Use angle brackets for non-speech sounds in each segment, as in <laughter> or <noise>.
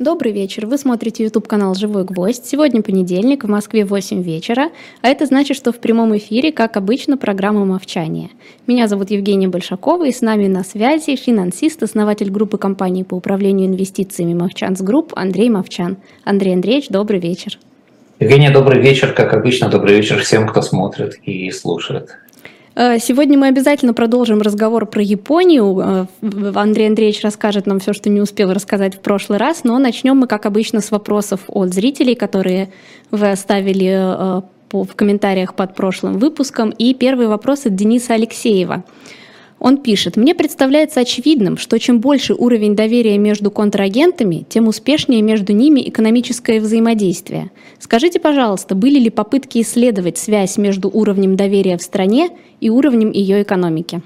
Добрый вечер. Вы смотрите YouTube-канал «Живой гвоздь». Сегодня понедельник, в Москве 8 вечера, а это значит, что в прямом эфире, как обычно, программа «Мовчание». Меня зовут Евгения Большакова, и с нами на связи финансист, основатель группы компаний по управлению инвестициями «Movchan's Group» Андрей Мовчан. Андрей Андреевич, добрый вечер. Евгения, добрый вечер. Как обычно, добрый вечер всем, кто смотрит и слушает. Э, сегодня мы обязательно продолжим разговор про Японию. Э, Андрей Андреевич расскажет нам все, что не успел рассказать в прошлый раз, но начнем мы, как обычно, с вопросов от зрителей, которые вы оставили э, в комментариях под прошлым выпуском. И первый вопрос от Дениса Алексеева. Он пишет, «Мне представляется очевидным, что чем больше уровень доверия между контрагентами, тем успешнее между ними экономическое взаимодействие. Скажите, пожалуйста, были ли попытки исследовать связь между уровнем доверия в стране и уровнем ее экономики?»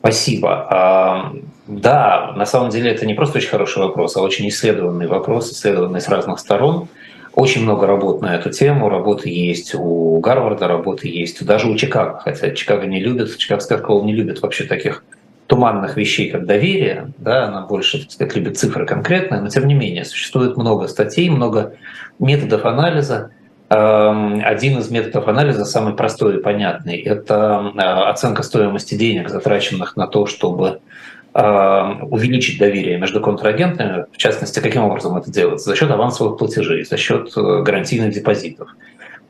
Спасибо. А, да, на самом деле это не просто очень хороший вопрос, а очень исследованный вопрос, исследованный с разных сторон. Очень много работ на эту тему. Работы есть у Гарварда, работы есть даже у Чикаго. Хотя Чикаго не любит, Чикагская школа не любит вообще таких туманных вещей, как доверие, да, она больше, так сказать, любит цифры конкретные, но тем не менее существует много статей, много методов анализа. Эм, один из методов анализа, самый простой и понятный, это э, оценка стоимости денег, затраченных на то, чтобы увеличить доверие между контрагентами, в частности, каким образом это делается? За счет авансовых платежей, за счет э, гарантийных депозитов,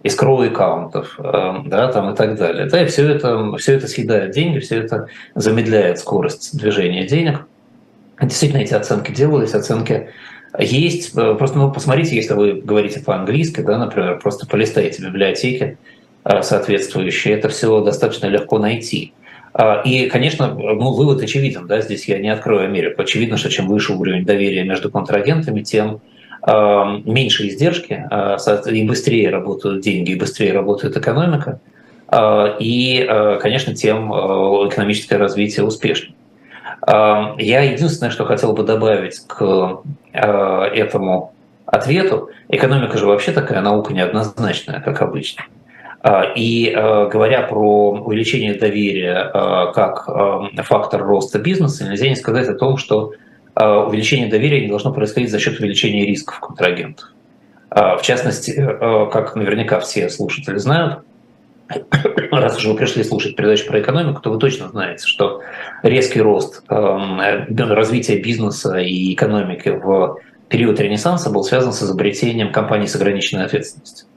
искроу аккаунтов, э, да, там и так далее. Да, и все это, все это съедает деньги, все это замедляет скорость движения денег. Действительно, эти оценки делались, оценки есть. Просто ну, посмотрите, если вы говорите по-английски, да, например, просто полистайте библиотеки соответствующие, это все достаточно легко найти. А, и, конечно, ну, вывод очевиден, да, здесь я не открою Америку. Очевидно, что чем выше уровень доверия между контрагентами, тем э, меньше издержки, э, и быстрее работают деньги, и быстрее работает экономика, и, конечно, тем экономическое развитие успешнее. Я единственное, что хотел бы добавить к этому ответу, экономика же вообще такая наука неоднозначная, как обычно. А, и а, говоря про увеличение доверия а, как фактор роста бизнеса, нельзя не сказать о том, что увеличение доверия не должно происходить за счет увеличения рисков контрагентов. В частности, как наверняка все слушатели знают, <coughs> раз уже вы пришли слушать передачу про экономику, то вы точно знаете, что резкий рост развития бизнеса и экономики в период Ренессанса был связан с изобретением компаний с ограниченной ответственностью.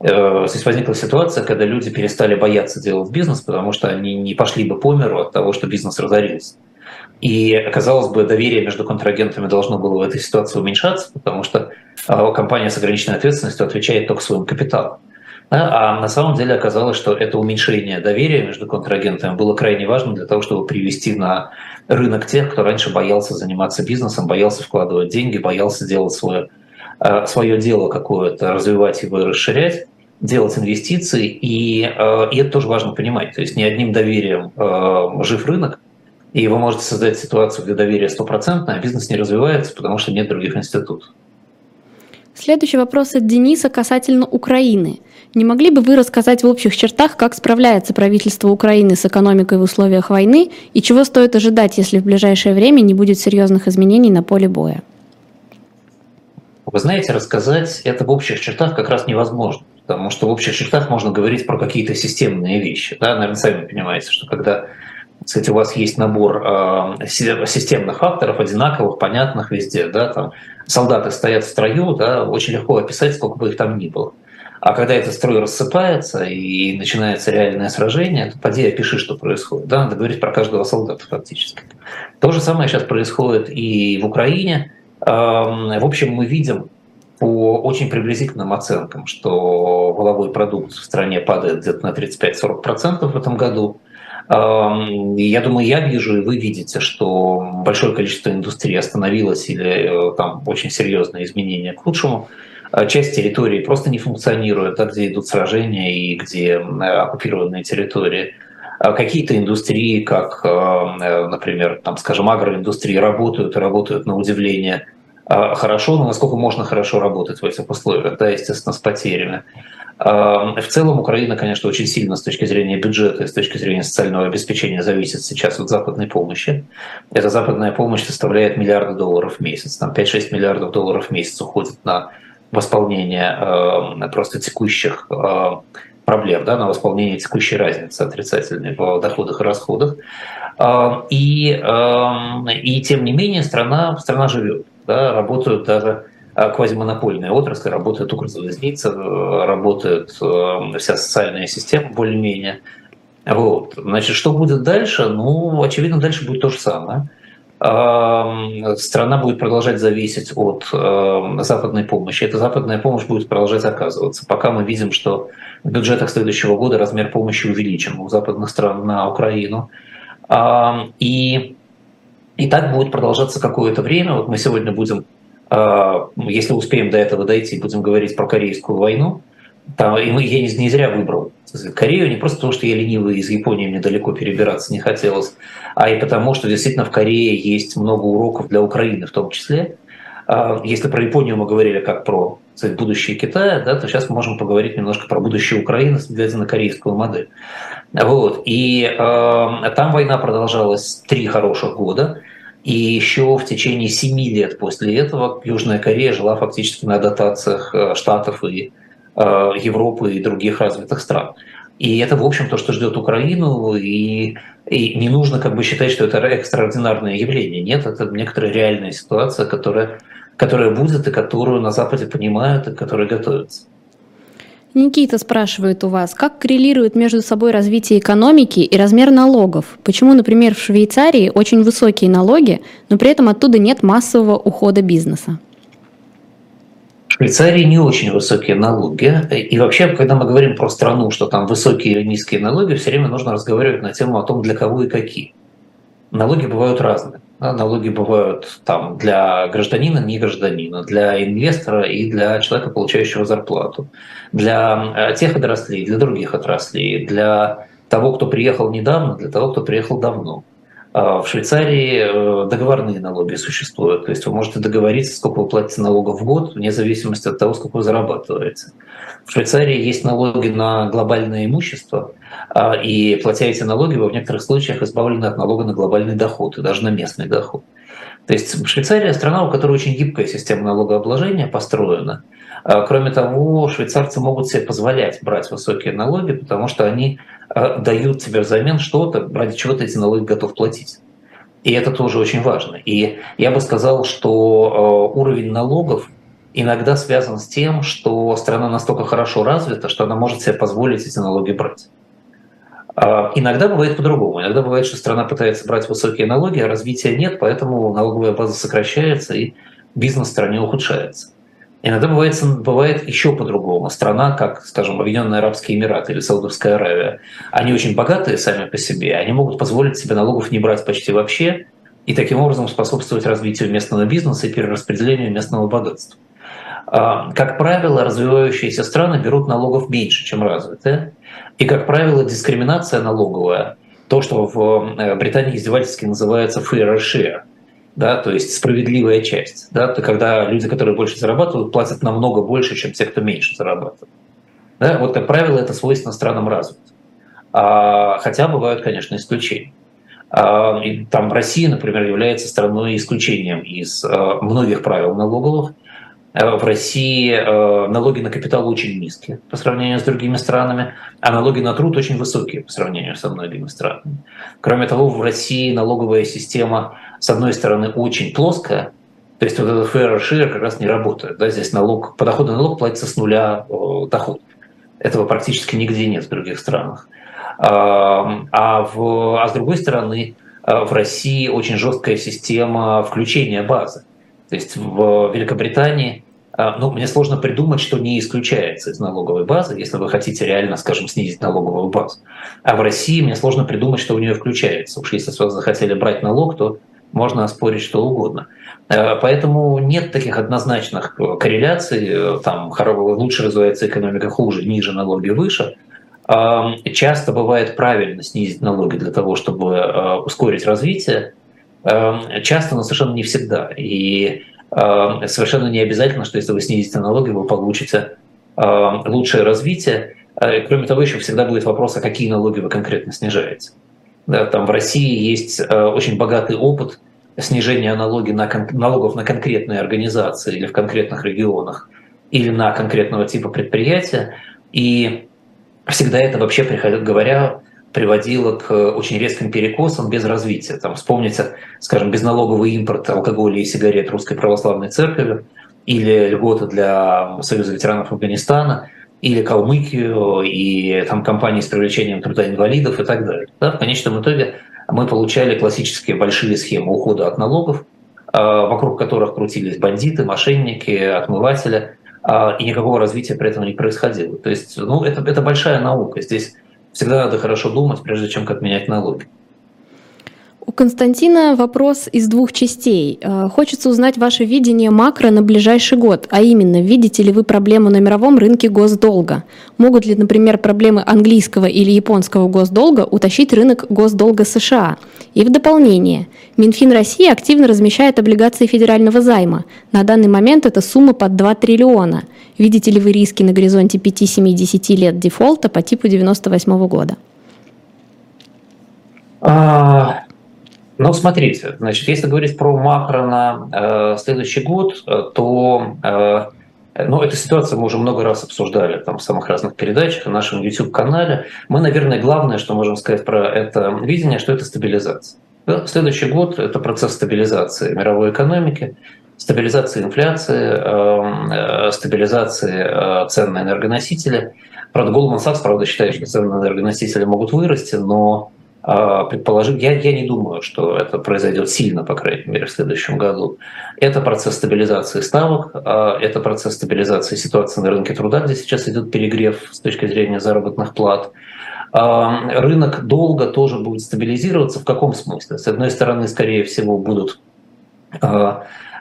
Э, здесь возникла ситуация, когда люди перестали бояться делать бизнес, потому что они не пошли бы по миру от того, что бизнес разорился. И, казалось бы, доверие между контрагентами должно было в этой ситуации уменьшаться, потому что э, компания с ограниченной ответственностью отвечает только своим капиталом. А на самом деле оказалось, что это уменьшение доверия между контрагентами было крайне важно для того, чтобы привести на рынок тех, кто раньше боялся заниматься бизнесом, боялся вкладывать деньги, боялся делать свое Э, свое дело какое-то развивать его и расширять, делать инвестиции, и, э, и это тоже важно понимать. То есть не одним доверием э, жив рынок, и вы можете создать ситуацию, где доверие стопроцентное, а бизнес не развивается, потому что нет других институтов. Следующий вопрос от Дениса касательно Украины. Не могли бы вы рассказать в общих чертах, как справляется правительство Украины с экономикой в условиях войны и чего стоит ожидать, если в ближайшее время не будет серьезных изменений на поле боя? Вы знаете, рассказать это в общих чертах как раз невозможно, потому что в общих чертах можно говорить про какие-то системные вещи. Да? Наверное, сами понимаете, что когда кстати, у вас есть набор э, системных факторов, одинаковых, понятных везде, да, там солдаты стоят в строю, да, очень легко описать, сколько бы их там ни было. А когда этот строй рассыпается и начинается реальное сражение, то поди опиши, что происходит. Да, надо говорить про каждого солдата фактически. То же самое сейчас происходит и в Украине. В общем, мы видим по очень приблизительным оценкам, что воловой продукт в стране падает где-то на 35-40% в этом году. Я думаю, я вижу, и вы видите, что большое количество индустрии остановилось или э, там очень серьезные изменения к лучшему. А часть территории просто не функционирует, да, где идут сражения и где оккупированные территории. А какие-то индустрии, как, э, например, там, скажем, агроиндустрии, работают и работают на удивление а, хорошо, но насколько можно хорошо работать в этих условиях, да, естественно, с потерями. В целом Украина, конечно, очень сильно с точки зрения бюджета и с точки зрения социального обеспечения зависит сейчас от западной помощи. Эта западная помощь составляет миллиарды долларов в месяц. Там 5-6 миллиардов долларов в месяц уходит на восполнение просто текущих проблем, да, на восполнение текущей разницы отрицательной в доходах и расходах. И, и тем не менее страна, страна живет, да, работают даже а, квазимонопольная отрасль, работает Укрзалезница, работает э, вся социальная система более-менее. Вот. Значит, что будет дальше? Ну, очевидно, дальше будет то же самое. Страна будет продолжать зависеть от западной помощи. Эта западная помощь будет продолжать оказываться. Пока мы видим, что в бюджетах следующего года размер помощи увеличен у западных стран на Украину. И, и так будет продолжаться какое-то время. Вот мы сегодня будем а, если успеем до этого дойти, будем говорить про Корейскую войну. Там, и мы, я не, не зря выбрал Корею, не просто потому, что я ленивый из Японии, мне далеко перебираться не хотелось, а и потому, что действительно в Корее есть много уроков для Украины в том числе. А, если про Японию мы говорили как про сказать, будущее Китая, да, то сейчас мы можем поговорить немножко про будущее Украины, глядя на корейскую модель. Вот. И э, там война продолжалась три хороших года. И еще в течение семи лет после этого Южная Корея жила фактически на дотациях э, Штатов и Европы и других развитых стран. И это, в общем, то, что ждет Украину, и, и не нужно как бы считать, что это экстраординарное явление. Нет, это некоторая реальная ситуация, которая, которая будет, и которую на Западе понимают, и которая готовится. Никита спрашивает у вас, как коррелирует между собой развитие экономики и размер налогов? Почему, например, в Швейцарии очень высокие налоги, но при этом оттуда нет массового ухода бизнеса? Швейцарии не очень высокие налоги. И вообще, когда мы говорим про страну, что там высокие или низкие налоги, все время нужно разговаривать на тему о том, для кого и какие. Налоги бывают разные. Налоги бывают там для гражданина, не гражданина, для инвестора и для человека, получающего зарплату, для э, тех отраслей, для других отраслей, для того, кто приехал недавно, для того, кто приехал давно. А в Швейцарии э, договорные налоги существуют, то есть вы можете договориться, сколько вы платите налогов в год, вне зависимости от того, сколько вы зарабатываете. В Швейцарии есть налоги на глобальное имущество, а, и платя эти налоги, вы в некоторых случаях избавлены от налога на глобальный доход и даже на местный доход. То есть Швейцария страна, у которой очень гибкая система налогообложения построена. А, кроме того, швейцарцы могут себе позволять брать высокие налоги, потому что они дают тебе взамен что-то, ради чего ты эти налоги готов платить. И это тоже очень важно. И я бы сказал, что уровень налогов иногда связан с тем, что страна настолько хорошо развита, что она может себе позволить эти налоги брать. А, иногда бывает по-другому. Иногда бывает, что страна пытается брать высокие налоги, а развития нет, поэтому налоговая база сокращается и бизнес в стране ухудшается. Иногда бывает, бывает еще по-другому. Страна, как, скажем, Объединенные Арабские Эмираты или Саудовская Аравия, они очень богатые сами по себе, они могут позволить себе налогов не брать почти вообще и таким образом способствовать развитию местного бизнеса и перераспределению местного богатства. А, как правило, развивающиеся страны берут налогов меньше, чем развитые. И, как правило, дискриминация налоговая, то, что в э, Британии издевательски называется fair share, да, то есть справедливая часть. Да, то когда люди, которые больше зарабатывают, платят намного больше, чем те, кто меньше зарабатывает. Да, вот, как правило, это свойственно странам развитым. А, хотя бывают, конечно, исключения. А, и там Россия, например, является страной исключением из а, многих правил налоговых, в России э, налоги на капитал очень низкие по сравнению с другими странами, а налоги на труд очень высокие по сравнению со многими странами. Кроме того, в России налоговая система, с одной стороны, очень плоская, то есть вот этот fair share как раз не работает. Да? Здесь налог, подоходный налог платится с нуля доход. Этого практически нигде нет в других странах. А, а, в, а с другой стороны, э, в России очень жесткая система включения базы. То есть в Великобритании а, ну, мне сложно придумать, что не исключается из налоговой базы, если вы хотите реально, скажем, снизить налоговую базу. А в России мне сложно придумать, что у нее включается. Уж если вы захотели брать налог, то можно оспорить что угодно. А, поэтому нет таких однозначных корреляций, там лучше развивается экономика, хуже, ниже налоги, выше. А, часто бывает правильно снизить налоги для того, чтобы ускорить развитие. Часто, но совершенно не всегда. И Эм, совершенно не обязательно, что если вы снизите налоги, вы получите лучшее развитие. Кроме того, еще всегда будет вопрос, а какие налоги вы конкретно снижаете. Да, там в России есть очень богатый опыт снижения налоги на, налогов на конкретные организации или в конкретных регионах, или на конкретного типа предприятия. И всегда это вообще, говоря, приводило к очень резким перекосам без развития. Там, вспомните, скажем, безналоговый импорт алкоголя и сигарет Русской Православной Церкви или льготы для Союза ветеранов Афганистана, или Калмыкию, и там компании с привлечением труда инвалидов и так далее. Да, в конечном итоге мы получали классические большие схемы ухода от налогов, а, вокруг которых крутились бандиты, мошенники, отмыватели, а, и никакого развития при этом не происходило. То есть ну, это, это большая наука. Здесь всегда надо хорошо думать, прежде чем как менять налоги. У Константина вопрос из двух частей. Э, хочется узнать ваше видение макро на ближайший год, а именно, видите ли вы проблему на мировом рынке госдолга? Могут ли, например, проблемы английского или японского госдолга утащить рынок госдолга США? И в дополнение, Минфин России активно размещает облигации федерального займа. На данный момент это сумма под 2 триллиона. Видите ли вы риски на горизонте 5-7-10 лет дефолта по типу 98 года? А, ну, смотрите, значит, если говорить про макро на э, следующий год, э, то э, ну, эту ситуацию мы уже много раз обсуждали там, в самых разных передачах, на нашем YouTube-канале. Мы, наверное, главное, что можем сказать про это видение, что это стабилизация. Да? Следующий год – это процесс стабилизации мировой экономики, стабилизации инфляции, э, э, стабилизации э, цен на энергоносители. Правда, Goldman Sachs, правда, считает, что цены на энергоносители могут вырасти, но предположим, я, я не думаю, что это произойдет сильно, по крайней мере, в следующем году. Это процесс стабилизации ставок, а, это процесс стабилизации ситуации на рынке труда, где сейчас идет перегрев с точки зрения заработных плат. А, рынок долго тоже будет стабилизироваться. В каком смысле? С одной стороны, скорее всего, будут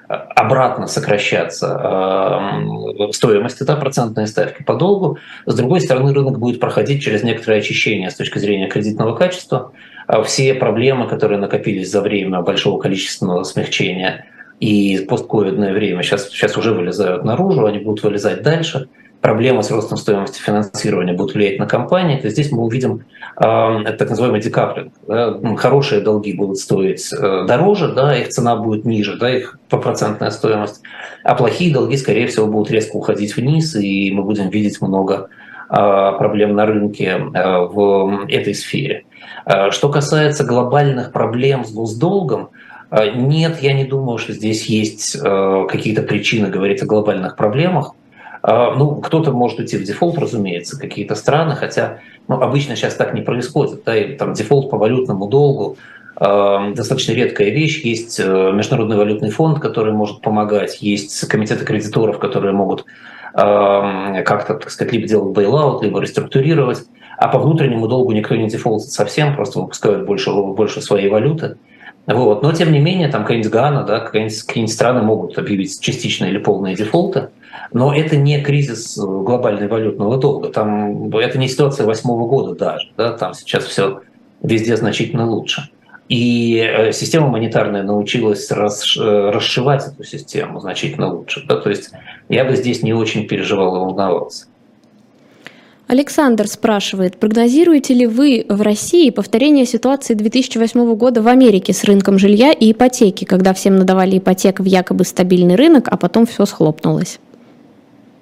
обратно сокращаться э, стоимость, да, процентные ставки по долгу. С другой стороны, рынок будет проходить через некоторое очищение с точки зрения кредитного качества. А все проблемы, которые накопились за время большого количественного смягчения и постковидное время, сейчас, сейчас уже вылезают наружу, они будут вылезать дальше – проблема с ростом стоимости финансирования будет влиять на компании, то здесь мы увидим э, так называемый декаплинг. Да? Хорошие долги будут стоить э, дороже, да, их цена будет ниже, да, их процентная стоимость, а плохие долги, скорее всего, будут резко уходить вниз, и мы будем видеть много э, проблем на рынке э, в этой сфере. Э, что касается глобальных проблем с госдолгом, э, нет, я не думаю, что здесь есть э, какие-то причины говорить о глобальных проблемах. А, ну, кто-то может уйти в дефолт, разумеется, какие-то страны, хотя ну, обычно сейчас так не происходит. Да, и, там дефолт по валютному долгу э, достаточно редкая вещь. Есть э, Международный валютный фонд, который может помогать, есть комитеты кредиторов, которые могут э, как-то, так сказать, либо делать бейлаут, либо реструктурировать. А по внутреннему долгу никто не дефолтит совсем, просто выпускают больше, больше своей валюты. Вот. Но, тем не менее, там какая-нибудь Гана, да, какие-нибудь, какие страны могут объявить частичные или полные дефолты. Но это не кризис глобального валютного долга. Там, это не ситуация восьмого года даже. Да? Там сейчас все везде значительно лучше. И э, система монетарная научилась расшивать эту систему значительно лучше. Да? То есть я бы здесь не очень переживал и волновался. Александр спрашивает, прогнозируете ли вы в России повторение ситуации 2008 года в Америке с рынком жилья и ипотеки, когда всем надавали ипотек в якобы стабильный рынок, а потом все схлопнулось?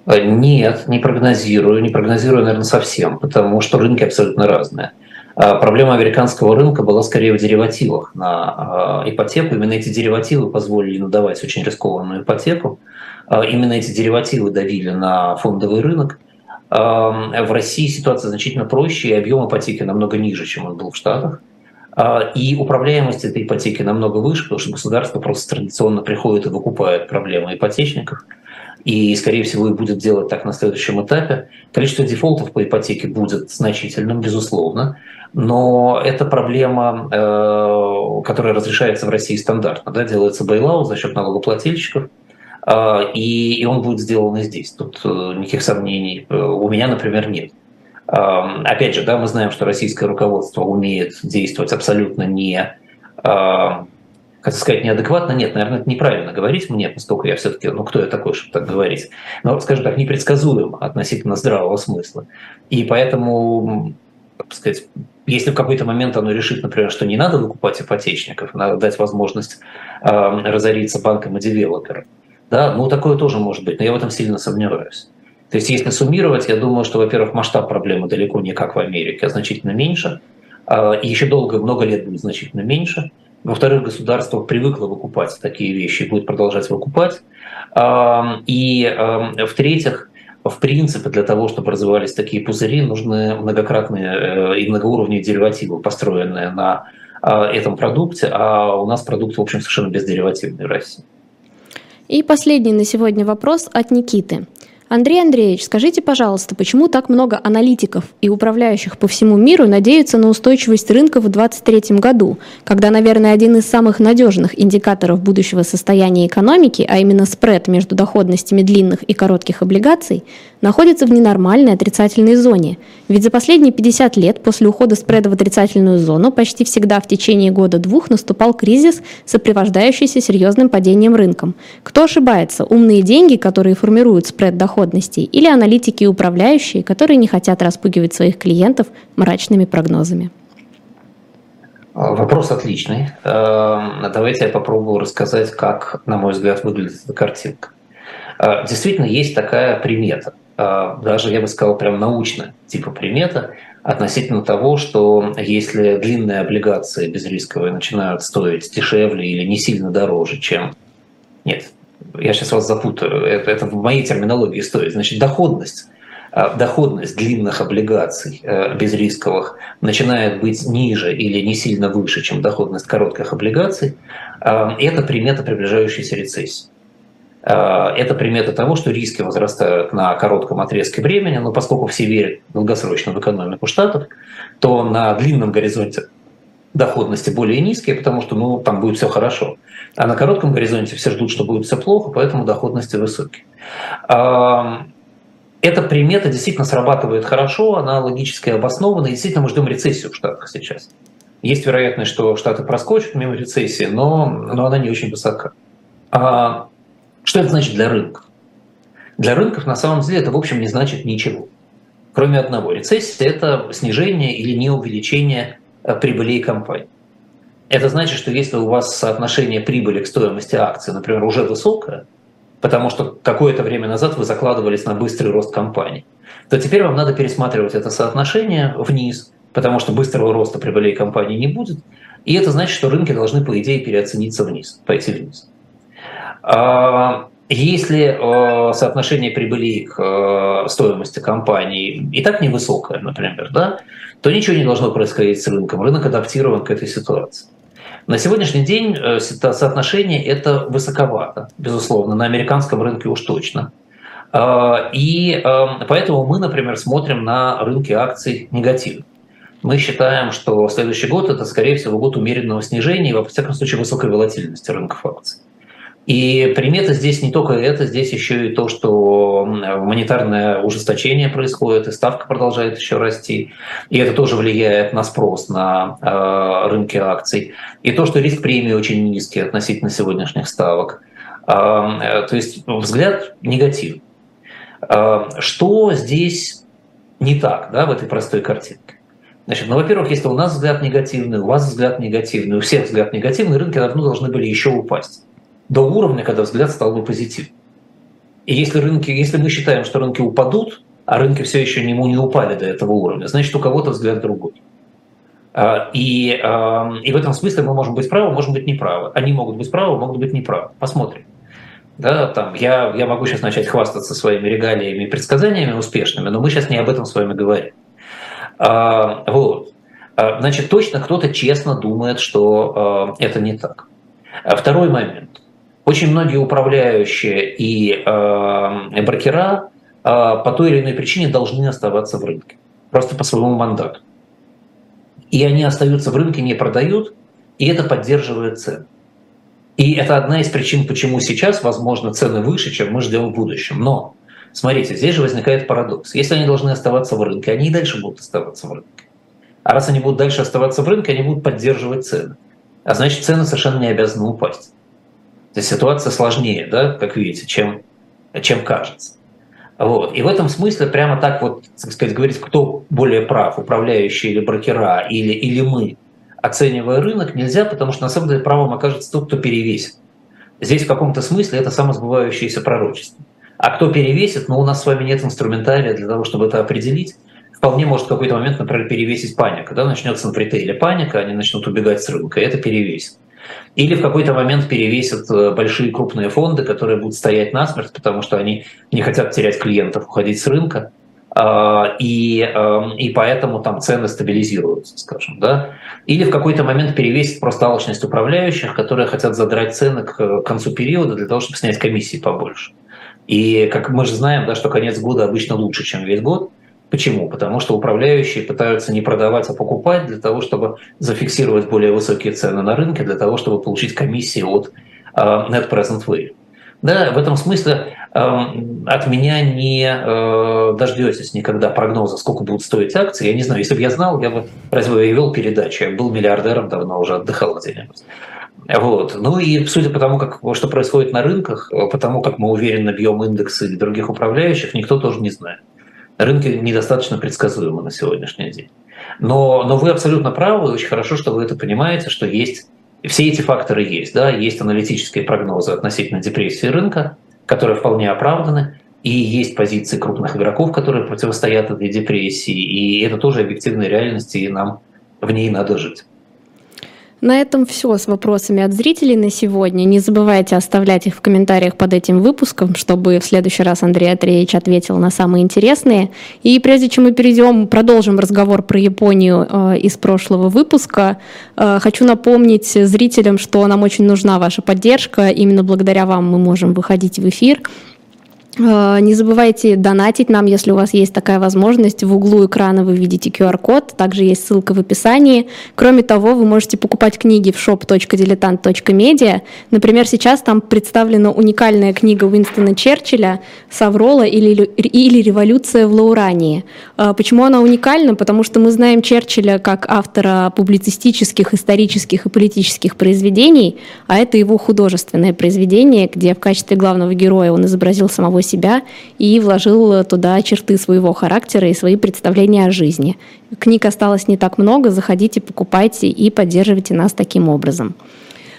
Э, нет, не прогнозирую. Не прогнозирую, наверное, совсем, потому что рынки абсолютно разные. А проблема американского рынка была скорее в деривативах на э, ипотеку. Именно эти деривативы позволили надавать очень рискованную ипотеку. А именно эти деривативы давили на фондовый рынок. В России ситуация значительно проще, и объем ипотеки намного ниже, чем он был в Штатах. И управляемость этой ипотеки намного выше, потому что государство просто традиционно приходит и выкупает проблемы ипотечников – и, скорее всего, и будет делать так на следующем этапе. Количество дефолтов по ипотеке будет значительным, безусловно, но это проблема, э, которая разрешается в России стандартно. Да? Делается бейлаут за счет налогоплательщиков, э, и, он будет сделан и здесь. Тут э, никаких сомнений у меня, например, нет. Опять же, да, мы знаем, что российское руководство умеет действовать абсолютно не как сказать, неадекватно, нет, наверное, это неправильно говорить мне, поскольку я все-таки, ну кто я такой, чтобы так говорить, но, скажем так, непредсказуем относительно здравого смысла. И поэтому, так сказать, если в какой-то момент оно решит, например, что не надо выкупать ипотечников, надо дать возможность э, разориться банкам и девелоперам, да, ну такое тоже может быть, но я в этом сильно сомневаюсь. То есть если суммировать, я думаю, что, во-первых, масштаб проблемы далеко не как в Америке, а значительно меньше, э, и еще долго, много лет будет значительно меньше. Во-вторых, государство привыкло выкупать такие вещи и будет продолжать выкупать. И в-третьих, в принципе, для того, чтобы развивались такие пузыри, нужны многократные э, и многоуровневые деривативы, построенные на а, этом продукте, а у нас продукт, в общем, совершенно бездеривативный в России. И последний на сегодня вопрос от Никиты. Андрей Андреевич, скажите, пожалуйста, почему так много аналитиков и управляющих по всему миру надеются на устойчивость рынка в 2023 году, когда, наверное, один из самых надежных индикаторов будущего состояния экономики, а именно спред между доходностями длинных и коротких облигаций, находится в ненормальной отрицательной зоне. Ведь за последние 50 лет после ухода спреда в отрицательную зону почти всегда в течение года-двух наступал кризис, сопровождающийся серьезным падением рынком. Кто ошибается? Умные деньги, которые формируют спред доходностей, или аналитики и управляющие, которые не хотят распугивать своих клиентов мрачными прогнозами? Вопрос отличный. Эм, давайте я попробую рассказать, как, на мой взгляд, выглядит эта картинка. Э, действительно, есть такая примета – а, даже, я бы сказал, прям научно типа примета относительно того, что если длинные облигации безрисковые начинают стоить дешевле или не сильно дороже, чем... Нет, я сейчас вас запутаю, это, это в моей терминологии стоит. Значит, доходность а, доходность длинных облигаций э, безрисковых начинает быть ниже или не сильно выше, чем доходность коротких облигаций, а, это примета приближающейся рецессии. Э, это примета того, что риски возрастают на коротком отрезке времени, но поскольку все верят долгосрочно в экономику штатов, то на длинном горизонте доходности более низкие, потому что ну, там будет все хорошо. А на коротком горизонте все ждут, что будет все плохо, поэтому доходности высокие. Эта примета действительно срабатывает хорошо, она логически обоснована, и действительно мы ждем рецессию в Штатах сейчас. Есть вероятность, что Штаты проскочат мимо рецессии, но, но она не очень высока. А что это значит для рынков? Для рынков на самом деле это, в общем, не значит ничего. Кроме одного. Рецессия – это снижение или не увеличение э, прибылей компании. Это значит, что если у вас соотношение прибыли к стоимости акций, например, уже высокое, потому что какое-то время назад вы закладывались на быстрый рост компании, то теперь вам надо пересматривать это соотношение вниз, потому что быстрого роста прибылей компании не будет. И это значит, что рынки должны, по идее, переоцениться вниз, пойти вниз. А, если э, соотношение прибыли к э, стоимости компании и так невысокое, например, да, то ничего не должно происходить с рынком. Рынок адаптирован к этой ситуации. На сегодняшний день э, соотношение это высоковато, безусловно, на американском рынке уж точно. А, и поэтому мы, например, смотрим на рынки акций негативно. Мы считаем, что следующий год это, скорее всего, год умеренного снижения и, во всяком случае, высокой волатильности рынков акций. И примета здесь не только это, здесь еще и то, что монетарное ужесточение происходит, и ставка продолжает еще расти. И это тоже влияет на спрос на э, рынке акций. И то, что риск премии очень низкий относительно сегодняшних ставок. Э, то есть взгляд негатив. Э, что здесь не так да, в этой простой картинке? Значит, ну, во-первых, если у нас взгляд негативный, у вас взгляд негативный, у всех взгляд негативный, рынки давно должны были еще упасть до уровня, когда взгляд стал бы позитивным. И если, рынки, если мы считаем, что рынки упадут, а рынки все еще не, не упали до этого уровня, значит, у кого-то взгляд другой. А, и, и в этом смысле мы можем быть правы, можем быть неправы. Они могут быть правы, могут быть неправы. Посмотрим. Да, там, я, я могу сейчас начать хвастаться своими регалиями и предсказаниями успешными, но мы сейчас не об этом с вами говорим. А, вот. А, значит, точно кто-то честно думает, что это не так. Второй момент. Очень многие управляющие и э, брокера э, по той или иной причине должны оставаться в рынке, просто по своему мандату. И они остаются в рынке, не продают, и это поддерживает цены. И это одна из причин, почему сейчас, возможно, цены выше, чем мы ждем в будущем. Но, смотрите, здесь же возникает парадокс. Если они должны оставаться в рынке, они и дальше будут оставаться в рынке. А раз они будут дальше оставаться в рынке, они будут поддерживать цены. а значит цены совершенно не обязаны упасть. То есть ситуация сложнее, да, как видите, чем, чем кажется. Вот. И в этом смысле прямо так вот, так сказать, говорить, кто более прав, управляющие или брокера, или, или мы, оценивая рынок, нельзя, потому что на самом деле правом окажется тот, кто перевесит. Здесь в каком-то смысле это самосбывающееся пророчество. А кто перевесит, ну, у нас с вами нет инструментария для того, чтобы это определить. Вполне может в какой-то момент, например, перевесить паника. Да? Начнется на ритейле паника, они начнут убегать с рынка, и это перевесит. Или в какой-то момент перевесят э, большие крупные фонды, которые будут стоять насмерть, потому что они не хотят терять клиентов, уходить с рынка, а, и, эм, и поэтому там цены стабилизируются, скажем. Да? Или в какой-то момент перевесит просто алчность управляющих, которые хотят задрать цены к концу периода для того, чтобы снять комиссии побольше. И как мы же знаем, да, что конец года обычно лучше, чем весь год. Почему? Потому что управляющие пытаются не продавать, а покупать для того, чтобы зафиксировать более высокие цены на рынке, для того, чтобы получить комиссии от uh, Net Present Value. Да, в этом смысле э, от меня не э, дождетесь никогда прогноза, сколько будут стоить акции. Я не знаю, если бы я знал, я бы разве я вел передачу, я был миллиардером давно, уже отдыхал где-нибудь. Вот. Ну и судя по тому, как, что происходит на рынках, потому как мы уверенно бьем индексы других управляющих, никто тоже не знает. Рынки недостаточно предсказуемы на сегодняшний день. Но, но вы абсолютно правы, очень хорошо, что вы это понимаете, что есть все эти факторы есть. Да? Есть аналитические прогнозы относительно депрессии рынка, которые вполне оправданы, и есть позиции крупных игроков, которые противостоят этой депрессии, и это тоже объективная реальность, и нам в ней надо жить. На этом все с вопросами от зрителей на сегодня. Не забывайте оставлять их в комментариях под этим выпуском, чтобы в следующий раз Андрей Андреевич ответил на самые интересные. И прежде чем мы перейдем, продолжим разговор про Японию э, из прошлого выпуска, э, хочу напомнить зрителям, что нам очень нужна ваша поддержка. Именно благодаря вам мы можем выходить в эфир. Э, не забывайте донатить нам, если у вас есть такая возможность. В углу экрана вы видите QR-код, также есть ссылка в описании. Кроме того, вы можете покупать книги в shop.diletant.media. Например, сейчас там представлена уникальная книга Уинстона Черчилля «Саврола» или, или «Революция в Лаурании». Э, почему она уникальна? Потому что мы знаем Черчилля как автора публицистических, исторических и политических произведений, а это его художественное произведение, где в качестве главного героя он изобразил самого себя и вложил туда черты своего характера и свои представления о жизни. Книг осталось не так много, заходите, покупайте и поддерживайте нас таким образом.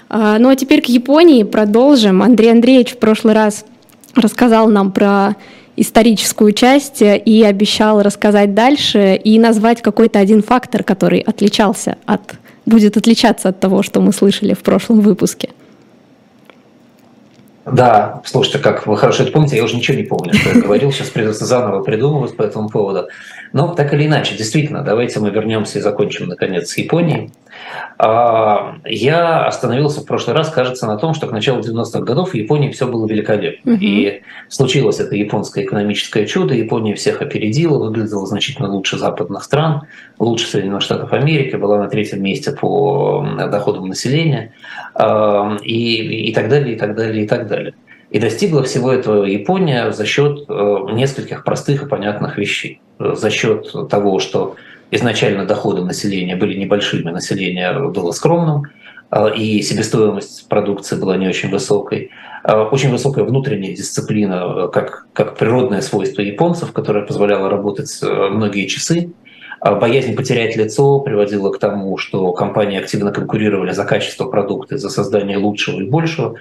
А, ну а теперь к Японии продолжим. Андрей Андреевич в прошлый раз рассказал нам про историческую часть и обещал рассказать дальше и назвать какой-то один фактор, который отличался от, будет отличаться от того, что мы слышали в прошлом выпуске. Да, слушайте, как вы хорошо это помните, я уже ничего не помню, что я говорил, сейчас придется заново придумывать по этому поводу. Но так или иначе, действительно, давайте мы вернемся и закончим, наконец, с Японией. А, я остановился в прошлый раз, кажется, на том, что к началу 90-х годов в Японии все было великолепно. Угу. И случилось это японское экономическое чудо, Япония всех опередила, выглядела значительно лучше западных стран, лучше Соединенных Штатов Америки, была на третьем месте по доходам населения а, и, и так далее, и так далее, и так далее. И достигла всего этого Япония за счет э, нескольких простых и понятных вещей. За счет того, что изначально доходы населения были небольшими, население было скромным, а, и себестоимость продукции была не очень высокой. А, очень высокая внутренняя дисциплина, как, как природное свойство японцев, которое позволяло работать э, многие часы. Боязнь потерять лицо приводила к тому, что компании активно конкурировали за качество продукта, за создание лучшего и большего.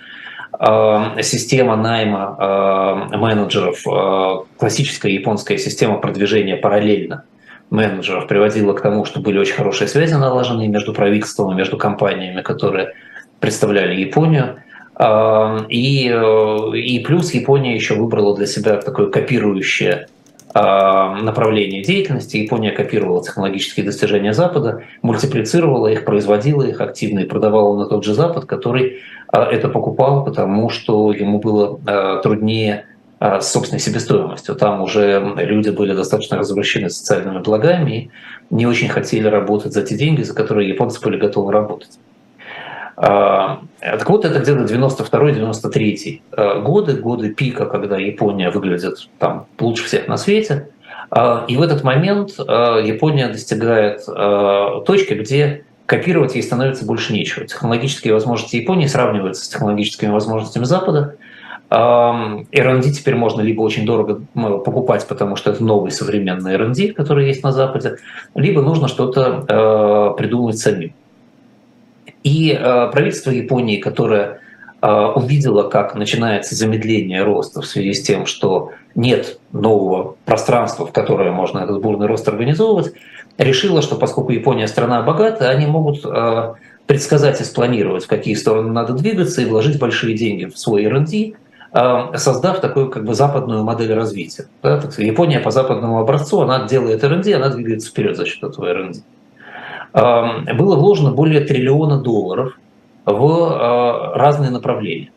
Система найма менеджеров, классическая японская система продвижения параллельно – менеджеров приводило к тому, что были очень хорошие связи налажены между правительством и между компаниями, которые представляли Японию. И, э, и плюс Япония еще выбрала для себя такое копирующее направление деятельности. Япония копировала технологические достижения Запада, мультиплицировала их, производила их активно и продавала на тот же Запад, который а, это покупал, потому что ему было а, труднее а, с собственной себестоимостью. Там уже люди были достаточно развращены социальными благами и не очень хотели работать за те деньги, за которые японцы были готовы работать. А, так вот, это где-то 92-93 а, годы, годы пика, когда Япония выглядит там лучше всех на свете. И в этот момент Япония достигает точки, где копировать ей становится больше нечего. Технологические возможности Японии сравниваются с технологическими возможностями Запада. R&D теперь можно либо очень дорого покупать, потому что это новый современный R&D, который есть на Западе, либо нужно что-то э, придумать самим. И э, правительство Японии, которое э, увидело, как начинается замедление роста в связи с тем, что нет нового пространства, в которое можно этот бурный рост организовывать, решила, что поскольку Япония страна богатая, они могут предсказать и спланировать, в какие стороны надо двигаться, и вложить большие деньги в свой R&D, создав такую как бы западную модель развития. Да? Япония по западному образцу, она делает R&D, она двигается вперед за счет этого R&D. Э, было вложено более триллиона долларов в разные направления.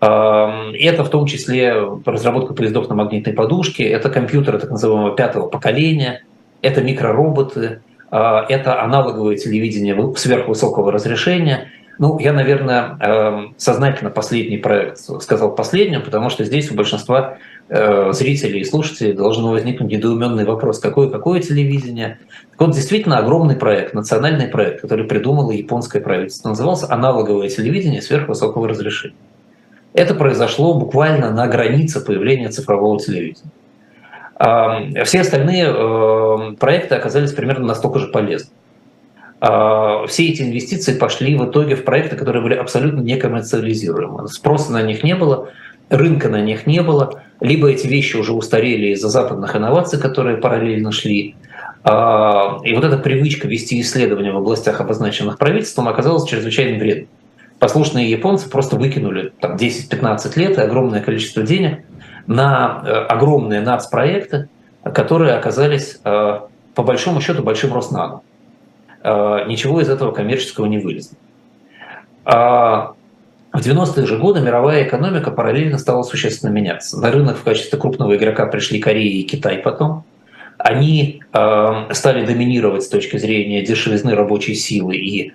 Это в том числе разработка поездов на магнитной подушке, это компьютеры так называемого пятого поколения – это микророботы, а, это аналоговое телевидение сверхвысокого разрешения. Ну, я, наверное, эм, сознательно последний проект сказал последним, потому что здесь у большинства э, зрителей и слушателей должен возникнуть недоуменный вопрос, какое какое телевидение. Так вот, действительно огромный проект, национальный проект, который придумало японское правительство, назывался аналоговое телевидение сверхвысокого разрешения. Это произошло буквально на границе появления цифрового телевидения. Все остальные эм, проекты оказались примерно настолько же полезны. А, все эти инвестиции пошли в итоге в проекты, которые были абсолютно некоммерциализируемы. Спроса на них не было, рынка на них не было, либо эти вещи уже устарели из-за западных инноваций, которые параллельно шли. А, и вот эта привычка вести исследования в областях, обозначенных правительством, оказалась чрезвычайно вредной. Послушные японцы просто выкинули там, 10-15 лет и огромное количество денег на э, огромные нацпроекты, которые оказались э, по большому счету большим Роснано. Э, ничего из этого коммерческого не вылезло. А в 90-е же годы мировая экономика параллельно стала существенно меняться. На рынок в качестве крупного игрока пришли Корея и Китай потом. Они стали доминировать с точки зрения дешевизны рабочей силы и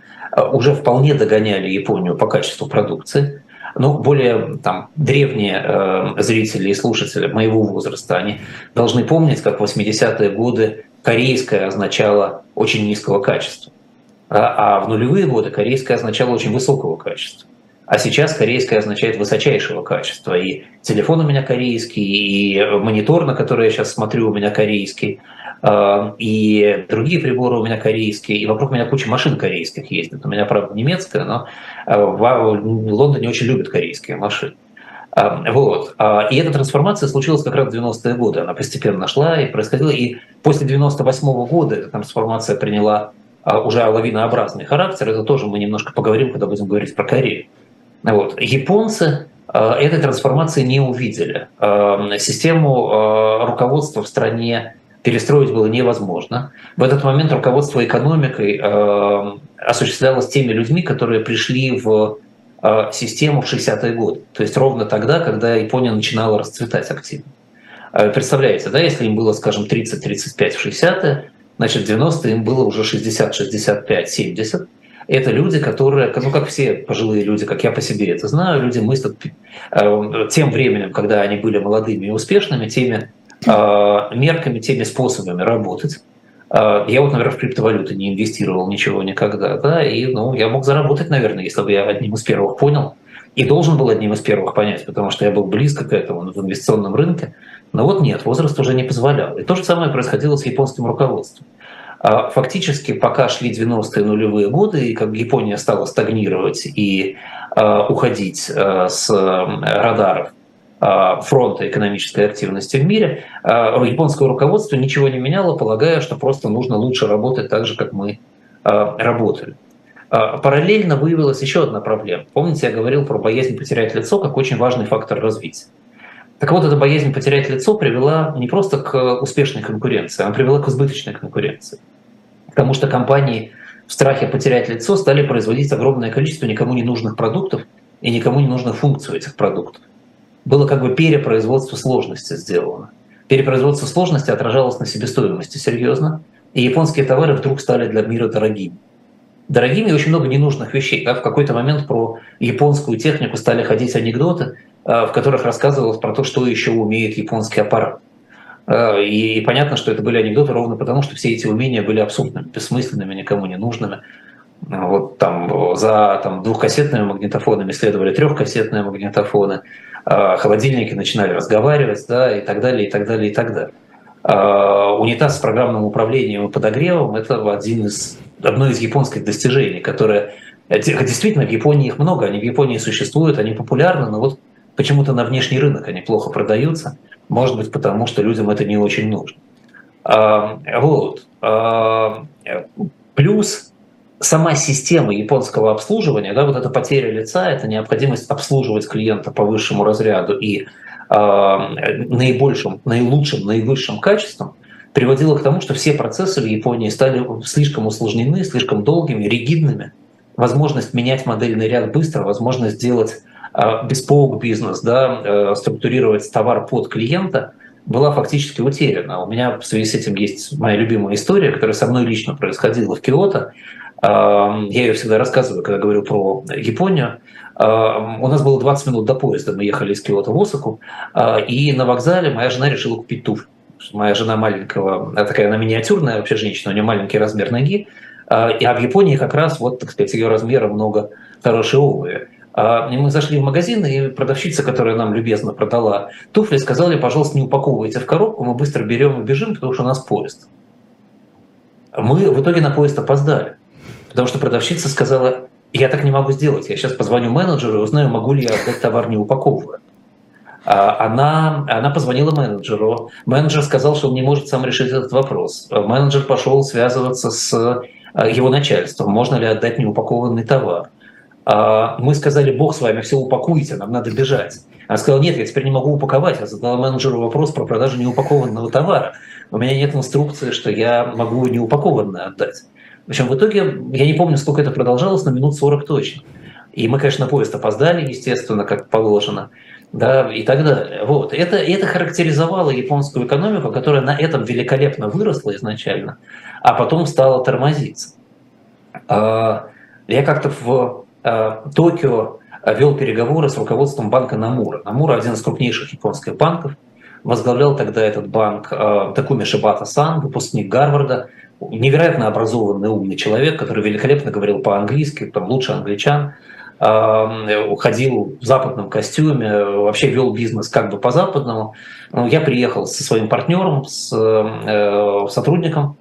уже вполне догоняли Японию по качеству продукции ну, более там, древние э, зрители и слушатели моего возраста, они должны помнить, как в 80-е годы корейское означало очень низкого качества, а, а в нулевые годы корейское означало очень высокого качества. А сейчас корейское означает высочайшего качества. И телефон у меня корейский, и монитор, на который я сейчас смотрю, у меня корейский. А, и другие приборы у меня корейские, и вокруг меня куча машин корейских ездит. У меня, правда, немецкая, но а, в Лондоне очень любят корейские машины. А, вот. И эта трансформация случилась как раз в 90-е годы. Она постепенно шла и происходила. И после 98 -го года эта трансформация приняла уже лавинообразный характер. Это тоже мы немножко поговорим, когда будем говорить про Корею. Вот. Японцы этой трансформации не увидели. Систему руководства в стране перестроить было невозможно. В этот момент руководство экономикой э, осуществлялось теми людьми, которые пришли в э, систему в 60-е годы. То есть ровно тогда, когда Япония начинала расцветать активно. Э, представляете, да, если им было, скажем, 30-35 в 60-е, значит, в 90-е им было уже 60, 65, 70. Это люди, которые, ну как все пожилые люди, как я по себе это знаю, люди мыслят э, тем временем, когда они были молодыми и успешными, теми Э, мерками, теми способами работать. Э, я вот, например, в криптовалюты не инвестировал ничего никогда, да, и ну, я мог заработать, наверное, если бы я одним из первых понял, и должен был одним из первых понять, потому что я был близко к этому в инвестиционном рынке. Но вот нет, возраст уже не позволял. И то же самое происходило с японским руководством. Э, фактически, пока шли 90-е нулевые годы, и как Япония стала стагнировать и уходить с радаров а, фронта экономической активности в мире, а, японское руководство ничего не меняло, полагая, что просто нужно лучше работать так же, как мы а, работали. Параллельно выявилась еще одна проблема. Помните, я говорил про боязнь потерять лицо как очень важный фактор развития. Так вот, эта боязнь потерять лицо привела не просто к успешной конкуренции, она привела к избыточной конкуренции. Потому что компании в страхе потерять лицо стали производить огромное количество никому не нужных продуктов и никому не нужных функций этих продуктов было как бы перепроизводство сложности сделано. Перепроизводство сложности отражалось на себестоимости серьезно, и японские товары вдруг стали для мира дорогими. Дорогими и очень много ненужных вещей. Да? В какой-то момент про японскую технику стали ходить анекдоты, э, в которых рассказывалось про то, что еще умеет японский аппарат. Э, и понятно, что это были анекдоты ровно потому, что все эти умения были абсурдными, бессмысленными, никому не нужными. Вот там за там, двухкассетными магнитофонами следовали трехкассетные магнитофоны, холодильники начинали разговаривать, да, и так далее, и так далее, и так далее. А, унитаз с программным управлением и подогревом – это один из, одно из японских достижений, которое действительно в Японии их много, они в Японии существуют, они популярны, но вот почему-то на внешний рынок они плохо продаются, может быть, потому что людям это не очень нужно. А, вот. Плюс сама система японского обслуживания, да, вот эта потеря лица, это необходимость обслуживать клиента по высшему разряду и э, наибольшим, наилучшим, наивысшим качеством, приводила к тому, что все процессы в Японии стали слишком усложнены, слишком долгими, ригидными. Возможность менять модельный ряд быстро, возможность сделать э, беспоук бизнес, да, э, структурировать товар под клиента была фактически утеряна. У меня в связи с этим есть моя любимая история, которая со мной лично происходила в Киото. Я ее всегда рассказываю, когда говорю про Японию. У нас было 20 минут до поезда, мы ехали из Киото в Осаку, а, и на вокзале моя жена решила купить туфли. Моя жена маленького, такая она миниатюрная вообще женщина, у нее маленький размер ноги, и а в Японии как раз вот, так сказать, ее размера много хорошей обуви. А, и мы зашли в магазин, и продавщица, которая нам любезно продала туфли, сказали, пожалуйста, не упаковывайте в коробку, мы быстро берем и бежим, потому что у нас поезд. Мы в итоге на поезд опоздали. Потому что продавщица сказала, я так не могу сделать, я сейчас позвоню менеджеру и узнаю, могу ли я отдать товар не упаковывая. А она, она позвонила менеджеру. Менеджер сказал, что он не может сам решить этот вопрос. Менеджер пошел связываться с э, его начальством, можно ли отдать неупакованный товар. А мы сказали, бог с вами, все упакуйте, нам надо бежать. Она сказала, нет, я теперь не могу упаковать. Я задала менеджеру вопрос про продажу неупакованного товара. У меня нет инструкции, что я могу неупакованное отдать. В общем, в итоге, я не помню, сколько это продолжалось, но минут 40 точно. И мы, конечно, на поезд опоздали, естественно, как положено, да, и так далее. Вот. Это, это характеризовало японскую экономику, которая на этом великолепно выросла изначально, а потом стала тормозиться. А, я как-то в а, Токио вел переговоры с руководством банка Намура. Намура – один из крупнейших японских банков. Возглавлял тогда этот банк а, Такуми Шибата-сан, выпускник Гарварда – невероятно образованный, умный человек, который великолепно говорил по-английски, там лучше англичан, ходил в западном костюме, вообще вел бизнес как бы по-западному. Я приехал со своим партнером, с э, сотрудником.